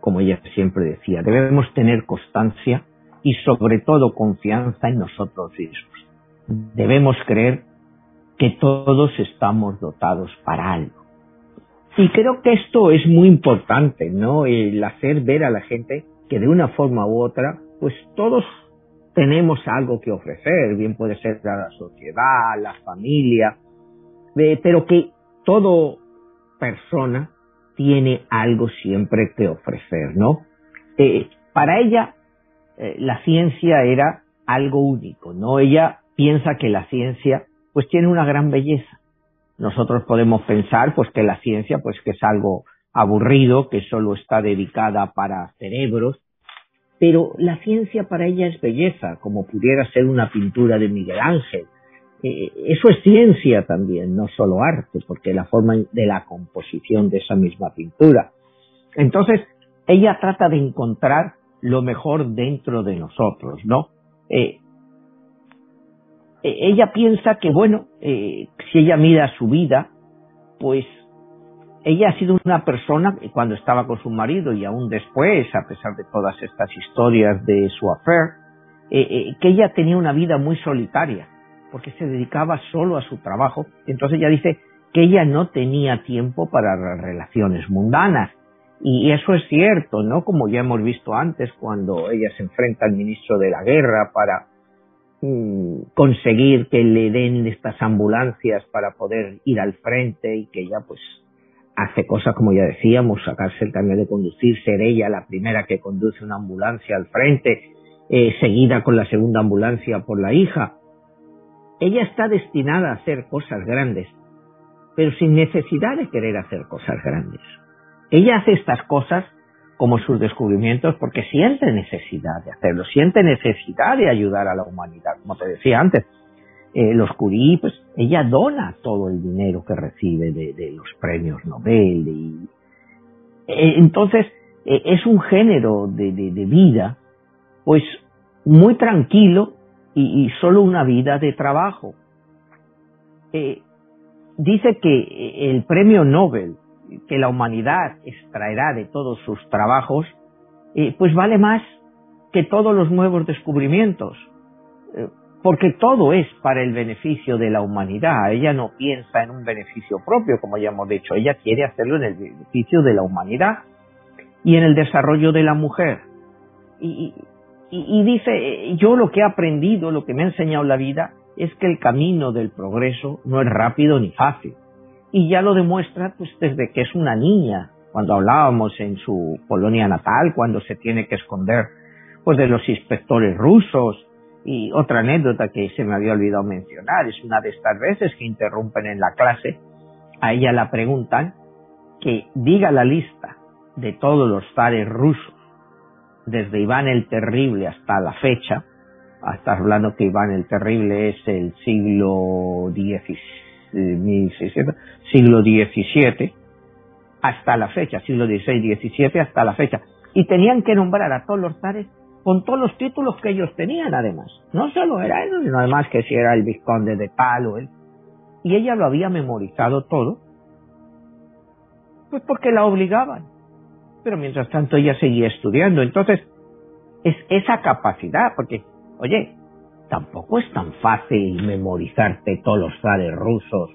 Speaker 3: Como ella siempre decía, debemos tener constancia y sobre todo confianza en nosotros mismos. Debemos creer que todos estamos dotados para algo. Y creo que esto es muy importante, ¿no? El hacer ver a la gente que de una forma u otra, pues todos tenemos algo que ofrecer, bien puede ser la sociedad, la familia, pero que toda persona tiene algo siempre que ofrecer, ¿no? Eh, para ella, eh, la ciencia era algo único, ¿no? Ella piensa que la ciencia pues tiene una gran belleza. Nosotros podemos pensar pues que la ciencia pues que es algo aburrido, que solo está dedicada para cerebros, pero la ciencia para ella es belleza, como pudiera ser una pintura de Miguel Ángel. Eh, eso es ciencia también, no solo arte, porque la forma de la composición de esa misma pintura. Entonces, ella trata de encontrar lo mejor dentro de nosotros, ¿no? Eh, ella piensa que, bueno, eh, si ella mira su vida, pues ella ha sido una persona, cuando estaba con su marido y aún después, a pesar de todas estas historias de su affair, eh, que ella tenía una vida muy solitaria, porque se dedicaba solo a su trabajo. Entonces ella dice que ella no tenía tiempo para las relaciones mundanas. Y eso es cierto, ¿no? Como ya hemos visto antes, cuando ella se enfrenta al ministro de la guerra para conseguir que le den estas ambulancias para poder ir al frente y que ella pues hace cosas como ya decíamos, sacarse el carnet de conducir, ser ella la primera que conduce una ambulancia al frente, eh, seguida con la segunda ambulancia por la hija. ella está destinada a hacer cosas grandes, pero sin necesidad de querer hacer cosas grandes. Ella hace estas cosas como sus descubrimientos porque siente necesidad de hacerlo, siente necesidad de ayudar a la humanidad. Como te decía antes, eh, los Curie, pues ella dona todo el dinero que recibe de, los premios Nobel. Y, eh, entonces, eh, es un género de, vida, pues muy tranquilo y, solo una vida de trabajo. dice que el premio Nobel que la humanidad extraerá de todos sus trabajos, eh, pues vale más que todos los nuevos descubrimientos, eh, porque todo es para el beneficio de la humanidad. Ella no piensa en un beneficio propio, como ya hemos dicho, ella quiere hacerlo en el beneficio de la humanidad y en el desarrollo de la mujer. Y, y dice, yo lo que he aprendido, lo que me ha enseñado la vida, es que el camino del progreso no es rápido ni fácil y ya lo demuestra pues desde que es una niña, cuando hablábamos en su Polonia natal, cuando se tiene que esconder pues de los inspectores rusos. Y otra anécdota que se me había olvidado mencionar, es una de estas veces que interrumpen en la clase, a ella la preguntan que diga la lista de todos los zares rusos, desde Iván el Terrible hasta la fecha, hasta hablando que Iván el Terrible es el siglo XVI, siglo XVII, hasta la fecha, siglo XVI, XVII, hasta la fecha. Y tenían que nombrar a todos los con todos los títulos que ellos tenían, además. No solo era él, sino además que si era el vizconde de tal o él. Y ella lo había memorizado todo, pues porque la obligaban. Pero mientras tanto ella seguía estudiando. Entonces, es esa capacidad, porque, oye, tampoco es tan fácil memorizarte todos los zares rusos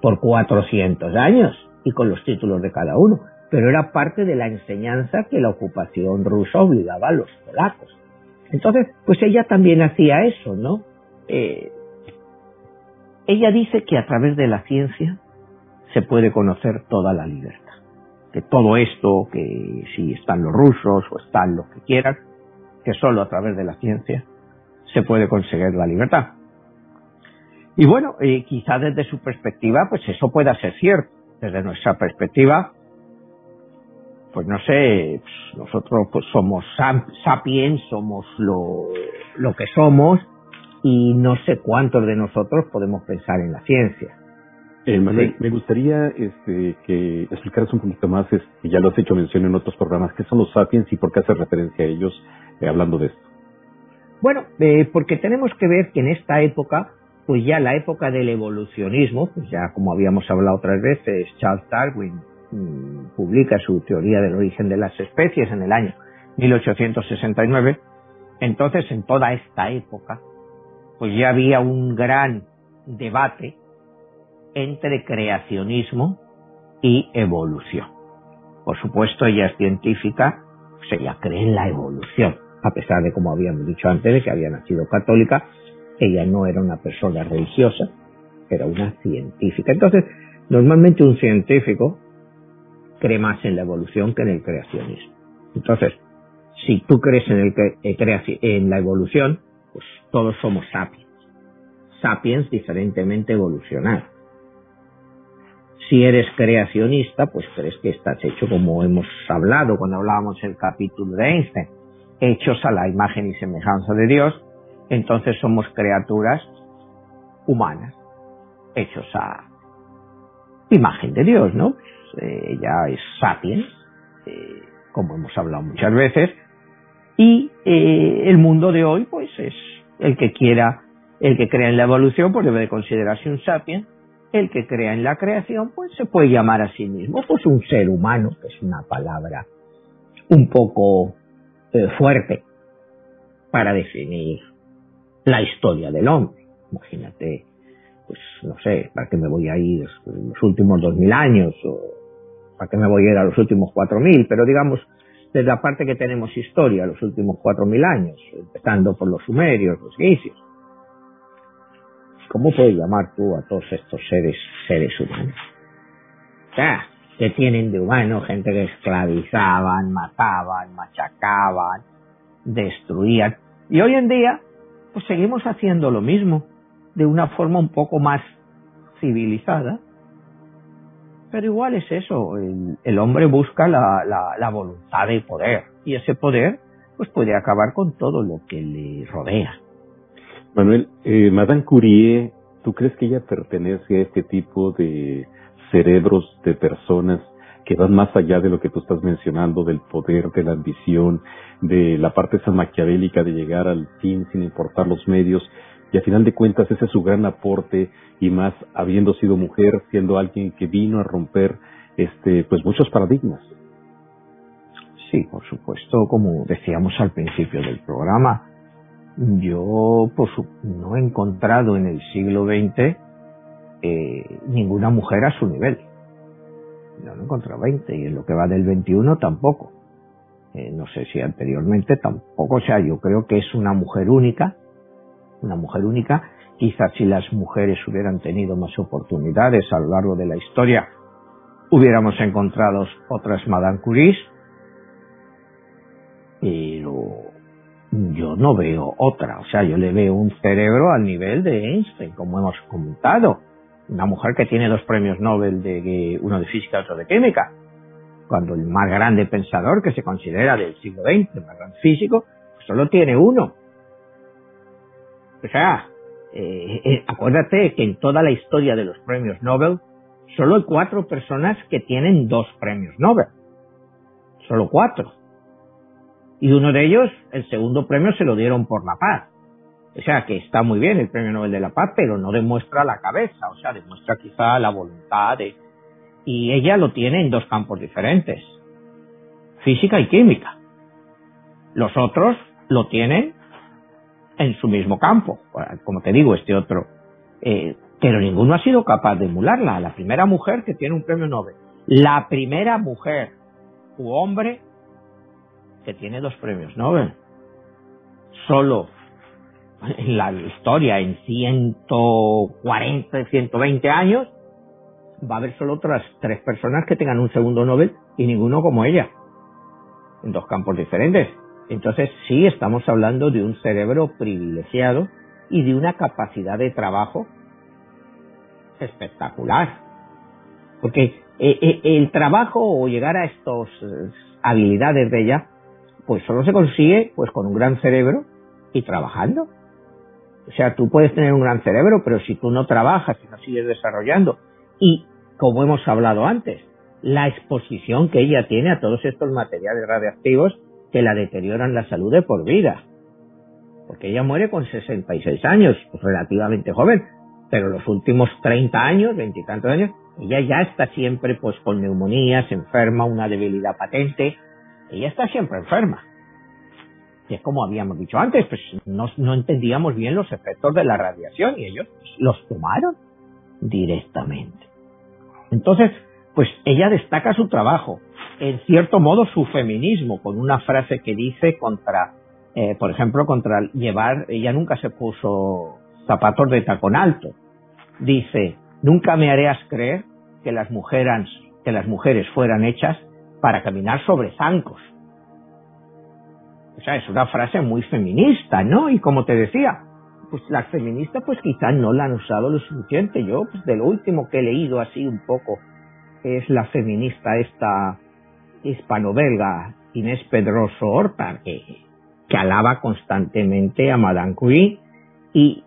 Speaker 3: por 400 años y con los títulos de cada uno, pero era parte de la enseñanza que la ocupación rusa obligaba a los polacos. Entonces, pues ella también hacía eso, ¿no? Eh, ella dice que a través de la ciencia se puede conocer toda la libertad. Que todo esto, que si están los rusos o están los que quieran, que solo a través de la ciencia se puede conseguir la libertad. Y bueno, eh, quizá desde su perspectiva, pues eso pueda ser cierto. Desde nuestra perspectiva, pues no sé, pues nosotros pues somos sapiens, somos lo, lo que somos y no sé cuántos de nosotros podemos pensar en la ciencia.
Speaker 2: Eh, me gustaría este, que explicaras un poquito más, y este, ya lo has hecho mención en otros programas, qué son los sapiens y por qué haces referencia a ellos eh, hablando de esto.
Speaker 3: Bueno, eh, porque tenemos que ver que en esta época pues ya la época del evolucionismo, pues ya como habíamos hablado otras veces, Charles Darwin mm, publica su teoría del origen de las especies en el año 1869, entonces en toda esta época, pues ya había un gran debate entre creacionismo y evolución. Por supuesto, ella es científica, pues ella cree en la evolución, a pesar de, como habíamos dicho antes, de que había nacido católica, ella no era una persona religiosa, era una científica. Entonces, normalmente un científico cree más en la evolución que en el creacionismo. Entonces, si tú crees en, el, eh, en la evolución, pues todos somos sapiens. Sapiens diferentemente evolucionados. Si eres creacionista, pues crees que estás hecho como hemos hablado cuando hablábamos el capítulo de Einstein, hechos a la imagen y semejanza de Dios, entonces somos criaturas humanas, hechos a imagen de Dios, ¿no? Pues, eh, ella es sapiens, eh, como hemos hablado muchas veces, y eh, el mundo de hoy, pues es el que quiera, el que crea en la evolución, pues debe de considerarse un sapiens, el que crea en la creación, pues se puede llamar a sí mismo, pues un ser humano, que es una palabra un poco fuerte para definir la historia del hombre. Imagínate, pues no sé, ¿para qué me voy a ir los últimos dos mil años? ¿O para qué me voy a ir a los últimos cuatro mil? Pero digamos, desde la parte que tenemos historia, los últimos cuatro mil años, empezando por los sumerios, los inicios. ¿Cómo puedes llamar tú a todos estos seres seres humanos? sea, que tienen de humano gente que esclavizaban, mataban, machacaban, destruían. Y hoy en día, pues seguimos haciendo lo mismo. de una forma un poco más civilizada. Pero igual es eso, el, hombre busca la, la, voluntad de poder y ese poder pues puede acabar con todo lo que le rodea.
Speaker 2: Manuel, eh, Madame Curie, ¿tú crees que ella pertenece a este tipo de cerebros de personas que van más allá de lo que tú estás mencionando, del poder, de la ambición, de la parte esa maquiavélica de llegar al fin sin importar los medios, y a final de cuentas ese es su gran aporte y más habiendo sido mujer, siendo alguien que vino a romper este pues muchos paradigmas.
Speaker 3: Sí, por supuesto, como decíamos al principio del programa, yo pues, no he encontrado en el siglo XX eh, ninguna mujer a su nivel. No, he encontrado 20 y en lo que va del 21 tampoco. Eh, no sé si anteriormente tampoco, o sea, yo creo que es una mujer única, una mujer única. Quizás si las mujeres hubieran tenido más oportunidades a lo largo de la historia, hubiéramos encontrado otras Madame Curie, pero yo no veo otra. O sea, yo le veo un cerebro al nivel de Einstein, como hemos comentado. Una mujer que tiene dos premios Nobel, de uno de física y otro de química. Cuando el más grande pensador que se considera del siglo XX, el más gran físico, solo tiene uno. O sea, eh, eh, acuérdate que en toda la historia de los premios Nobel, solo hay cuatro personas que tienen dos premios Nobel. Solo cuatro. Y uno de ellos, el segundo premio, se lo dieron por la paz. O sea, que está muy bien el premio Nobel de la Paz, pero no demuestra la cabeza, o sea, demuestra quizá la voluntad de... Y ella lo tiene en dos campos diferentes, física y química. Los otros lo tienen en su mismo campo, como te digo, este otro. Eh, pero ninguno ha sido capaz de emularla. La primera mujer que tiene un premio Nobel. La primera mujer u hombre que tiene dos premios Nobel. Solo en la historia, en 140, 120 años, va a haber solo otras tres personas que tengan un segundo Nobel y ninguno como ella. En dos campos diferentes. Entonces sí estamos hablando de un cerebro privilegiado y de una capacidad de trabajo espectacular. Porque eh, eh, el trabajo o llegar a estas eh, habilidades de ella, pues solo se consigue pues con un gran cerebro y trabajando. O sea, tú puedes tener un gran cerebro, pero si tú no trabajas y no sigues desarrollando, y como hemos hablado antes, la exposición que ella tiene a todos estos materiales radiactivos que la deterioran la salud de por vida. Porque ella muere con 66 años, pues relativamente joven, pero los últimos 30 años, veintitantos años, ella ya está siempre pues con neumonías, enferma, una debilidad patente, ella está siempre enferma. Es como habíamos dicho antes, pues no, no entendíamos bien los efectos de la radiación y ellos los tomaron directamente. Entonces, pues ella destaca su trabajo, en cierto modo su feminismo, con una frase que dice contra, eh, por ejemplo, contra llevar, ella nunca se puso zapatos de tacón alto. Dice, nunca me harías creer que las mujeres, que las mujeres fueran hechas para caminar sobre zancos. O sea, es una frase muy feminista, ¿no? Y como te decía, pues las feministas pues quizá no la han usado lo suficiente. Yo, pues de lo último que he leído así un poco, es la feminista esta hispano-belga Inés Pedroso Horta, que, que alaba constantemente a Madame Curie y,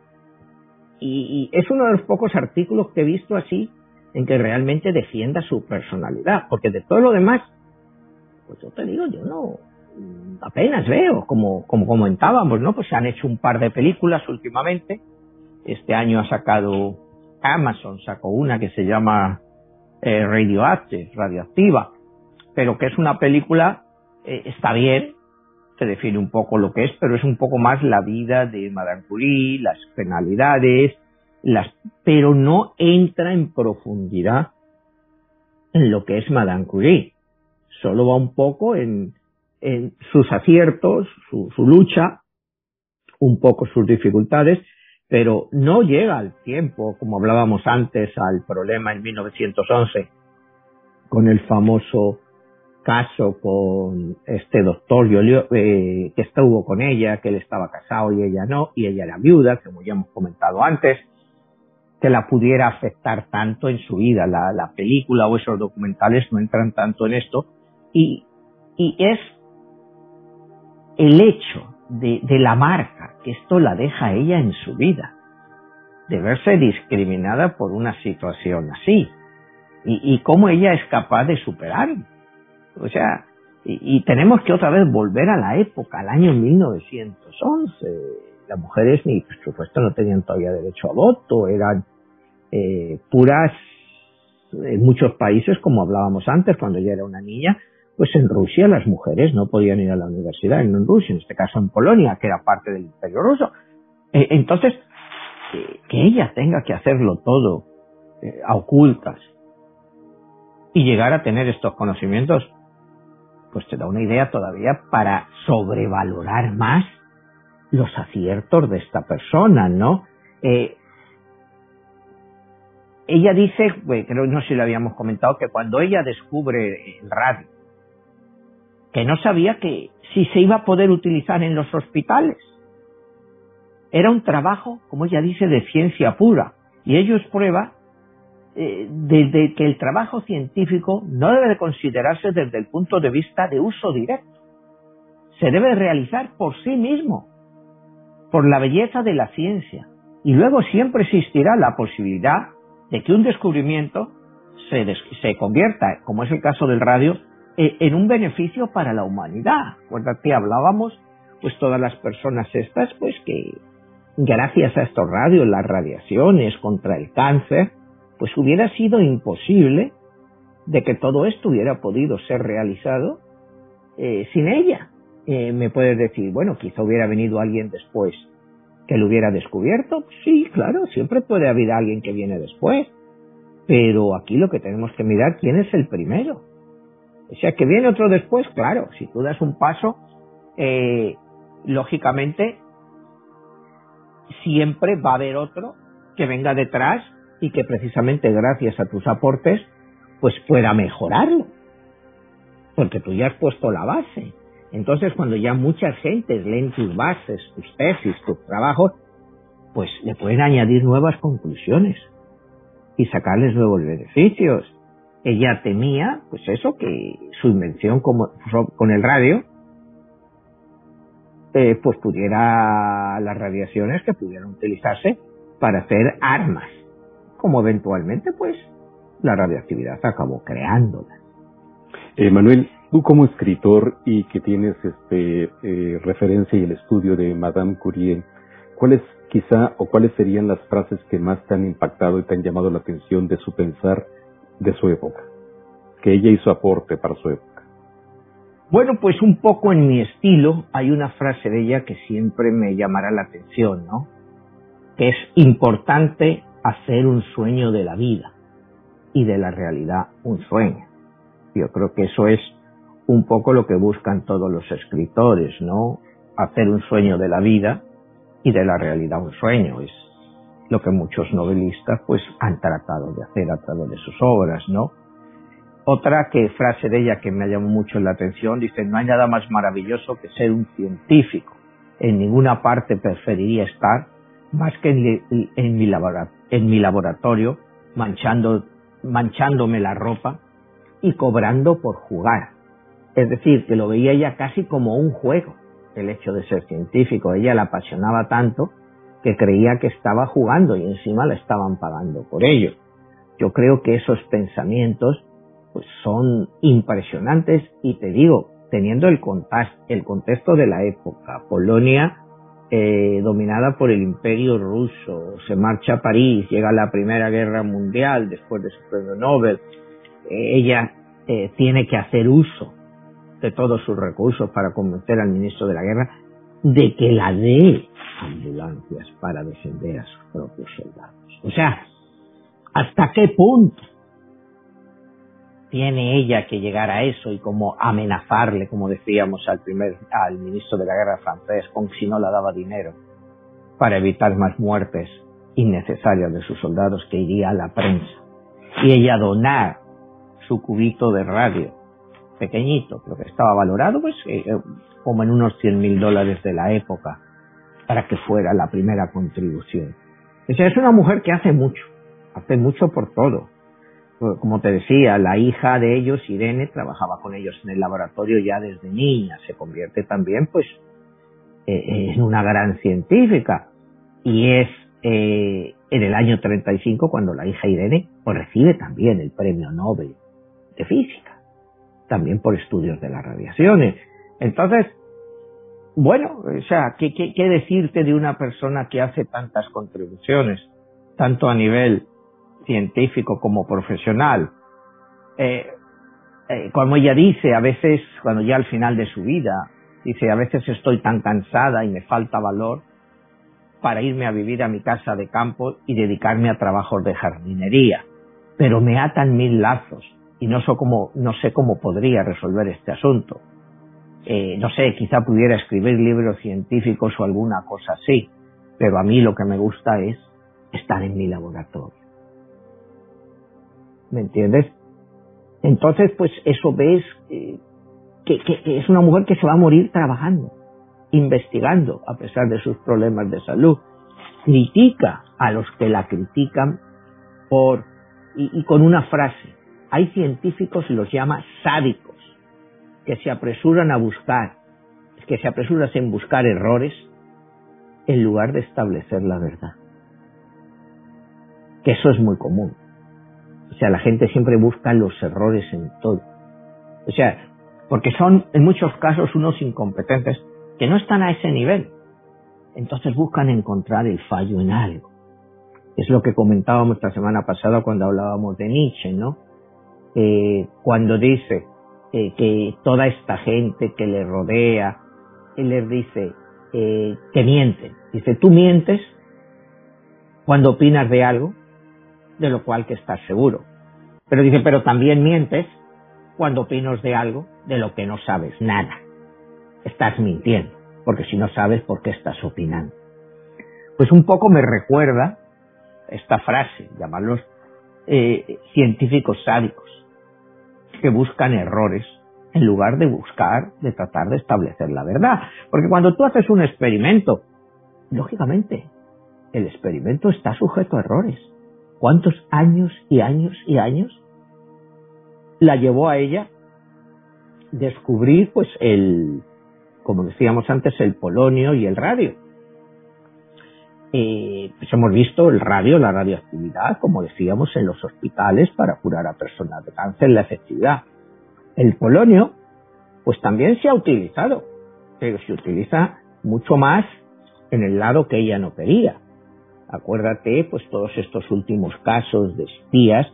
Speaker 3: y, es uno de los pocos artículos que he visto así en que realmente defienda su personalidad, porque de todo lo demás, pues yo te digo, yo no, apenas veo, como, como comentábamos, ¿no? Pues se han hecho un par de películas últimamente. Este año ha sacado Amazon, sacó una que se llama eh, Radioactive, radioactiva, pero que es una película, eh, está bien, se define un poco lo que es, pero es un poco más la vida de Madame Curie, las penalidades, las, pero no entra en profundidad en lo que es Madame Curie. Solo va un poco en, sus aciertos, su, su lucha, un poco sus dificultades, pero no llega al tiempo, como hablábamos antes, al problema en 1911 con el famoso caso con este doctor eh, que estuvo con ella, que él estaba casado y ella no, y ella era viuda, como ya hemos comentado antes, que la pudiera afectar tanto en su vida. La, la película o esos documentales no entran tanto en esto y, y es el hecho de, la marca que esto la deja ella en su vida, de verse discriminada por una situación así y, cómo ella es capaz de superarlo. O sea, y, y, tenemos que otra vez volver a la época, al año 1911. Las mujeres, ni por supuesto, no tenían todavía derecho a voto, eran eh, puras en muchos países, como hablábamos antes, cuando ella era una niña, pues en Rusia las mujeres no podían ir a la universidad, en Rusia, en este caso en Polonia, que era parte del imperio ruso. Eh, entonces, que ella tenga que hacerlo todo eh, a ocultas y llegar a tener estos conocimientos, pues te da una idea todavía para sobrevalorar más los aciertos de esta persona, ¿no? Eh, ella dice, creo no sé si lo habíamos comentado, que cuando ella descubre el radio, que no sabía que si se iba a poder utilizar en los hospitales. Era un trabajo, como ella dice, de ciencia pura. Y ello es prueba eh, de, que el trabajo científico no debe de considerarse desde el punto de vista de uso directo. Se debe realizar por sí mismo, por la belleza de la ciencia. Y luego siempre existirá la posibilidad de que un descubrimiento se, se convierta, como es el caso del radio, eh, en un beneficio para la humanidad. Acuérdate, hablábamos, pues todas las personas estas, pues que gracias a estos radios, las radiaciones contra el cáncer, pues hubiera sido imposible de que todo esto hubiera podido ser realizado eh, sin ella. Eh, me puedes decir, bueno, quizá hubiera venido alguien después que lo hubiera descubierto. Sí, claro, siempre puede haber alguien que viene después. Pero aquí lo que tenemos que mirar, ¿quién es el primero? O sea, que viene otro después, claro, si tú das un paso, eh, lógicamente, siempre va a haber otro que venga detrás y que precisamente gracias a tus aportes, pues pueda mejorarlo. Porque tú ya has puesto la base. Entonces, cuando ya muchas gentes leen tus bases, tus tesis, tus trabajos, pues le pueden añadir nuevas conclusiones y sacarles nuevos beneficios ella temía, pues eso, que su invención como, con el radio, eh, pues pudiera las radiaciones que pudieran utilizarse para hacer armas, como eventualmente, pues, la radioactividad acabó creándolas.
Speaker 2: Eh, Manuel, tú como escritor y que tienes este eh, referencia y el estudio de Madame Curie, ¿cuáles quizá o cuáles serían las frases que más te han impactado y te han llamado la atención de su pensar de su época, que ella hizo aporte para su época.
Speaker 3: Bueno, pues un poco en mi estilo hay una frase de ella que siempre me llamará la atención, ¿no? Que es importante hacer un sueño de la vida y de la realidad un sueño. Yo creo que eso es un poco lo que buscan todos los escritores, ¿no? Hacer un sueño de la vida y de la realidad un sueño. Es lo que muchos novelistas pues han tratado de hacer a través de sus obras, ¿no? Otra que frase de ella que me llamó mucho la atención dice no hay nada más maravilloso que ser un científico. En ninguna parte preferiría estar más que en, mi, laboratorio manchando, manchándome la ropa y cobrando por jugar. Es decir, que lo veía ella casi como un juego, el hecho de ser científico. Ella la apasionaba tanto que creía que estaba jugando y encima la estaban pagando por ello. Yo creo que esos pensamientos pues son impresionantes y te digo, teniendo el, el contexto de la época, Polonia eh, dominada por el imperio ruso, se marcha a París, llega la Primera Guerra Mundial después de su premio Nobel, eh, ella eh, tiene que hacer uso de todos sus recursos para convencer al ministro de la guerra de que la dé ambulancias para defender a sus propios soldados. O sea, ¿hasta qué punto tiene ella que llegar a eso y como amenazarle, como decíamos al primer, al ministro de la guerra francés, con si no le daba dinero para evitar más muertes innecesarias de sus soldados que iría a la prensa? Y ella donar su cubito de radio, pequeñito, pero que estaba valorado, pues, eh, como en unos 100 mil dólares de la época, para que fuera la primera contribución. O sea, es una mujer que hace mucho, hace mucho por todo. Como te decía, la hija de ellos, Irene, trabajaba con ellos en el laboratorio ya desde niña, se convierte también pues eh, en una gran científica y es eh, en el año 35 cuando la hija Irene recibe también el premio Nobel de física, también por estudios de las radiaciones. Entonces, bueno, o sea, ¿qué, qué, decirte de una persona que hace tantas contribuciones, tanto a nivel científico como profesional? Eh, eh, como ella dice, a veces, cuando ya al final de su vida, dice, a veces estoy tan cansada y me falta valor para irme a vivir a mi casa de campo y dedicarme a trabajos de jardinería. Pero me atan mil lazos y no cómo, no sé cómo podría resolver este asunto. Eh, no sé, quizá pudiera escribir libros científicos o alguna cosa así, pero a mí lo que me gusta es estar en mi laboratorio. ¿Me entiendes? Entonces, pues eso ves eh, que, es una mujer que se va a morir trabajando, investigando, a pesar de sus problemas de salud. Critica a los que la critican por, y, y con una frase, hay científicos los llama sádicos que se apresuran a buscar, que se apresuran en buscar errores en lugar de establecer la verdad. Que eso es muy común. O sea, la gente siempre busca los errores en todo. O sea, porque son en muchos casos unos incompetentes que no están a ese nivel. Entonces buscan encontrar el fallo en algo. Es lo que comentábamos esta semana pasada cuando hablábamos de Nietzsche, ¿no? Eh, cuando dice, que toda esta gente que le rodea, él les dice eh, que mienten. Dice, tú mientes cuando opinas de algo de lo cual que estás seguro. Pero dice, pero también mientes cuando opinas de algo de lo que no sabes nada. Estás mintiendo, porque si no sabes por qué estás opinando. Pues un poco me recuerda esta frase, llamarlos eh, científicos sádicos que buscan errores en lugar de buscar, de tratar de establecer la verdad. Porque cuando tú haces un experimento, lógicamente, el experimento está sujeto a errores. ¿Cuántos años y años y años la llevó a ella descubrir, pues, el, como decíamos antes, el polonio y el radio? Eh, pues hemos visto el radio, la radioactividad, como decíamos, en los hospitales para curar a personas de cáncer, la efectividad. El polonio, pues también se ha utilizado, pero se utiliza mucho más en el lado que ella no quería. Acuérdate, pues todos estos últimos casos de espías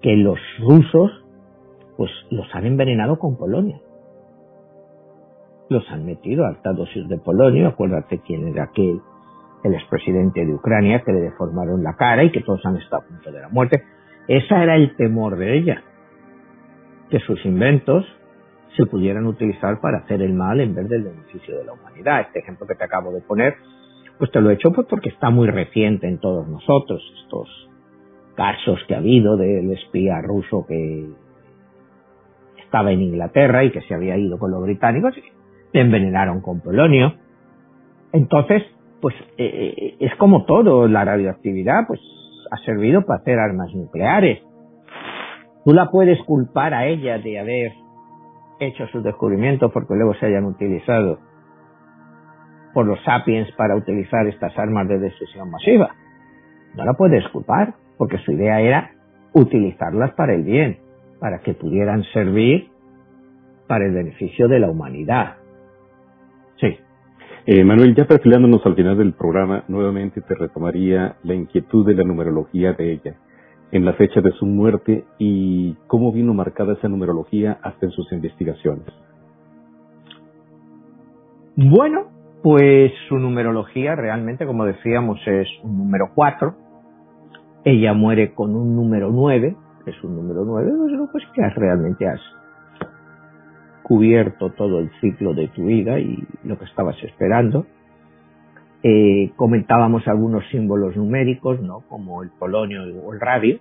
Speaker 3: que los rusos, pues los han envenenado con polonio. Los han metido a alta dosis de polonio, acuérdate quién era aquel el expresidente de Ucrania, que le deformaron la cara y que todos han estado a punto de la muerte. Ese era el temor de ella, que sus inventos se pudieran utilizar para hacer el mal en vez del beneficio de la humanidad. Este ejemplo que te acabo de poner, pues te lo he hecho pues porque está muy reciente en todos nosotros, estos casos que ha habido del espía ruso que estaba en Inglaterra y que se había ido con los británicos y le envenenaron con polonio. Entonces, pues eh, eh, es como todo, la radioactividad pues ha servido para hacer armas nucleares. Tú la puedes culpar a ella de haber hecho sus descubrimientos porque luego se hayan utilizado por los sapiens para utilizar estas armas de destrucción masiva. No la puedes culpar porque su idea era utilizarlas para el bien, para que pudieran servir para el beneficio de la humanidad.
Speaker 2: Eh, Manuel, ya perfilándonos al final del programa, nuevamente te retomaría la inquietud de la numerología de ella, en la fecha de su muerte y cómo vino marcada esa numerología hasta en sus investigaciones.
Speaker 3: Bueno, pues su numerología realmente, como decíamos, es un número 4. Ella muere con un número 9, que es un número 9, pues que realmente has cubierto todo el ciclo de tu vida y lo que estabas esperando. Eh, comentábamos algunos símbolos numéricos, ¿no? Como el polonio o el radio,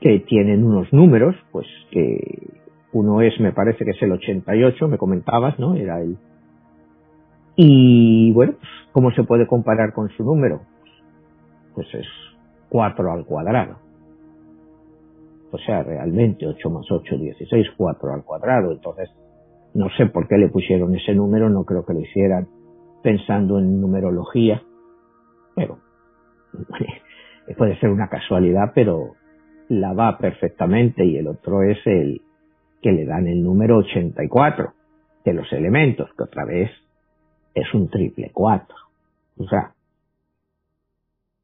Speaker 3: que tienen unos números, pues que uno es, me parece que es el 88, me comentabas, ¿no? Era el. Y bueno, pues, ¿cómo se puede comparar con su número? Pues es 4 al cuadrado. O sea, realmente 8 más 8, 16, 4 al cuadrado. Entonces, no sé por qué le pusieron ese número, no creo que lo hicieran pensando en numerología, pero puede ser una casualidad, pero la va perfectamente y el otro es el que le dan el número 84 de los elementos, que otra vez es un triple 4. O sea,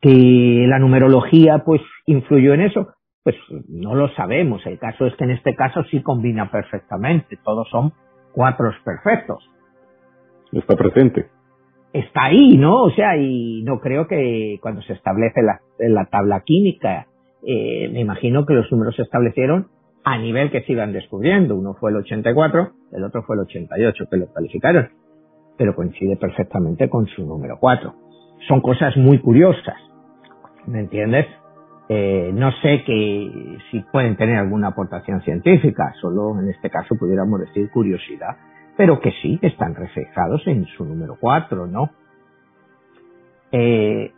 Speaker 3: que la numerología pues influyó en eso, pues no lo sabemos. El caso es que en este caso sí combina perfectamente. Todos son cuatros perfectos.
Speaker 2: Está presente.
Speaker 3: Está ahí, ¿no? O sea, y no creo que cuando se establece la, la tabla química, eh, me imagino que los números se establecieron a nivel que se iban descubriendo. Uno fue el 84, el otro fue el 88 que lo calificaron, pero coincide perfectamente con su número 4. Son cosas muy curiosas, ¿me entiendes? Eh, no sé que si pueden tener alguna aportación científica, solo en este caso pudiéramos decir curiosidad, pero que sí, están reflejados en su número 4, ¿no? Eh,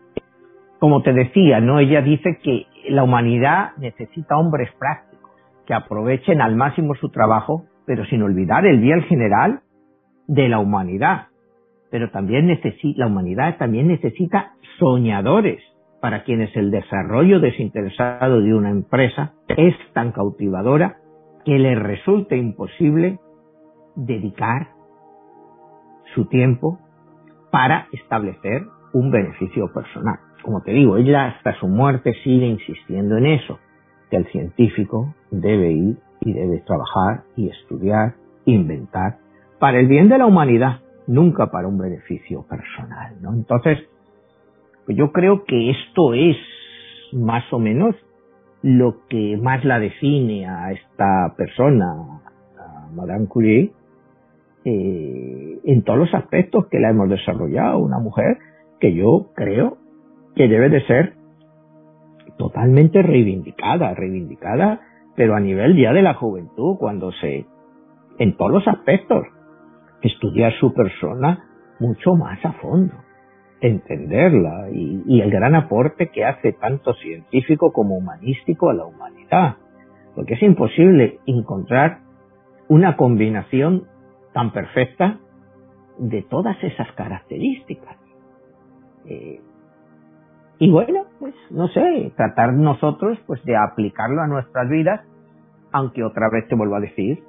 Speaker 3: como te decía, ¿no? Ella dice que la humanidad necesita hombres prácticos, que aprovechen al máximo su trabajo, pero sin olvidar el bien general de la humanidad. Pero también necesita, la humanidad también necesita soñadores, para quienes el desarrollo desinteresado de una empresa es tan cautivadora que le resulta imposible dedicar su tiempo para establecer un beneficio personal. Como te digo, ella hasta su muerte sigue insistiendo en eso, que el científico debe ir y debe trabajar y estudiar, inventar, para el bien de la humanidad, nunca para un beneficio personal, ¿no? Entonces, pues yo creo que esto es más o menos lo que más la define a esta persona, a Madame Curie, eh, en todos los aspectos que la hemos desarrollado, una mujer que yo creo que debe de ser totalmente reivindicada, reivindicada, pero a nivel ya de la juventud, cuando se, en todos los aspectos, estudiar su persona mucho más a fondo entenderla y, el gran aporte que hace tanto científico como humanístico a la humanidad. Porque es imposible encontrar una combinación tan perfecta de todas esas características. Eh, y bueno, pues no sé, tratar nosotros pues de aplicarlo a nuestras vidas, aunque otra vez te vuelvo a decir,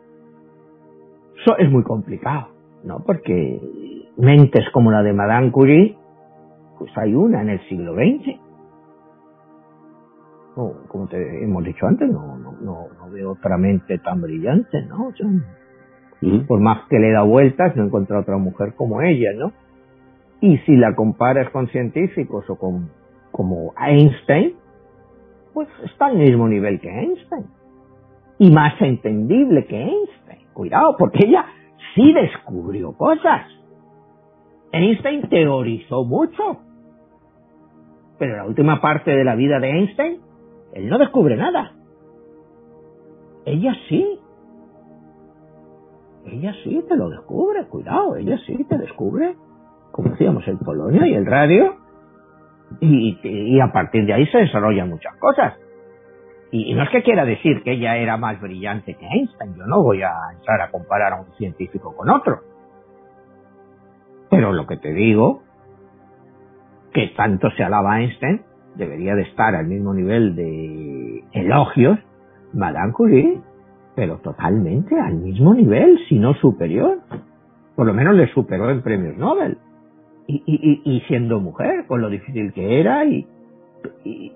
Speaker 3: eso es muy complicado, ¿no? Porque mentes como la de Madame Curie pues hay una en el siglo XX. como te hemos dicho antes, no, no, no, veo otra mente tan brillante, ¿no? Por más que le da vueltas, no encuentra otra mujer como ella, ¿no? Y si la comparas con científicos o con como Einstein, pues está al mismo nivel que Einstein. Y más entendible que Einstein. Cuidado, porque ella sí descubrió cosas. Einstein teorizó mucho, pero en la última parte de la vida de Einstein, él no descubre nada. Ella sí. Ella sí te lo descubre, cuidado, ella sí te descubre, como decíamos, el polonio y el radio, y, a partir de ahí se desarrollan muchas cosas. Y, no es que quiera decir que ella era más brillante que Einstein, yo no voy a entrar a comparar a un científico con otro. Pero lo que te digo que tanto se alaba Einstein, debería de estar al mismo nivel de elogios Madame Curie, pero totalmente al mismo nivel, si no superior. Por lo menos le superó en premios Nobel. Y, y, siendo mujer, con lo difícil que era, y, y,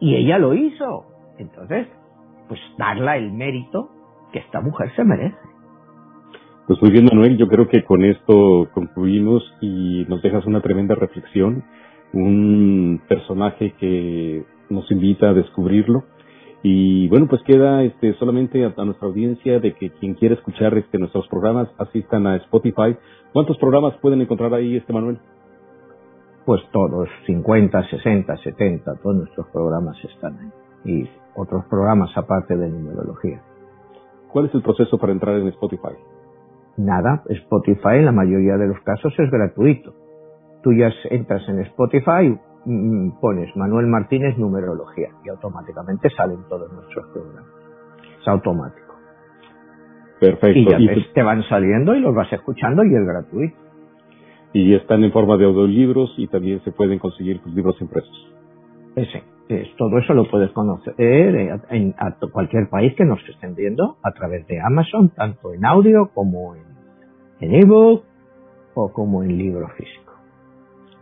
Speaker 3: ella lo hizo. Entonces, pues darla el mérito que esta mujer se merece.
Speaker 2: Pues muy bien, Manuel, yo creo que con esto concluimos y nos dejas una tremenda reflexión un personaje que nos invita a descubrirlo. Y bueno, pues queda este, solamente a, nuestra audiencia de que quien quiera escuchar este, nuestros programas asistan a Spotify. ¿Cuántos programas pueden encontrar ahí, este Manuel?
Speaker 3: Pues todos, 50, 60, 70, todos nuestros programas están ahí. Y otros programas aparte de numerología.
Speaker 2: ¿Cuál es el proceso para entrar en Spotify?
Speaker 3: Nada, Spotify en la mayoría de los casos es gratuito tú ya entras en Spotify, mm, pones Manuel Martínez numerología y automáticamente salen todos nuestros programas. Es automático.
Speaker 2: Perfecto.
Speaker 3: Y ya te, van saliendo y los vas escuchando y es gratuito.
Speaker 2: Y están en forma de audiolibros y también se pueden conseguir tus libros impresos.
Speaker 3: Ese, todo eso lo puedes conocer en, a cualquier país que nos estén viendo a través de Amazon, tanto en audio como en, en ebook o como en libro físico.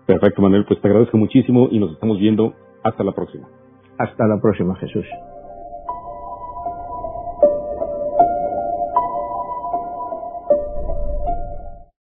Speaker 2: Perfecto, Manuel. Pues te agradezco muchísimo y nos estamos viendo. Hasta la próxima.
Speaker 3: Hasta la próxima, Jesús.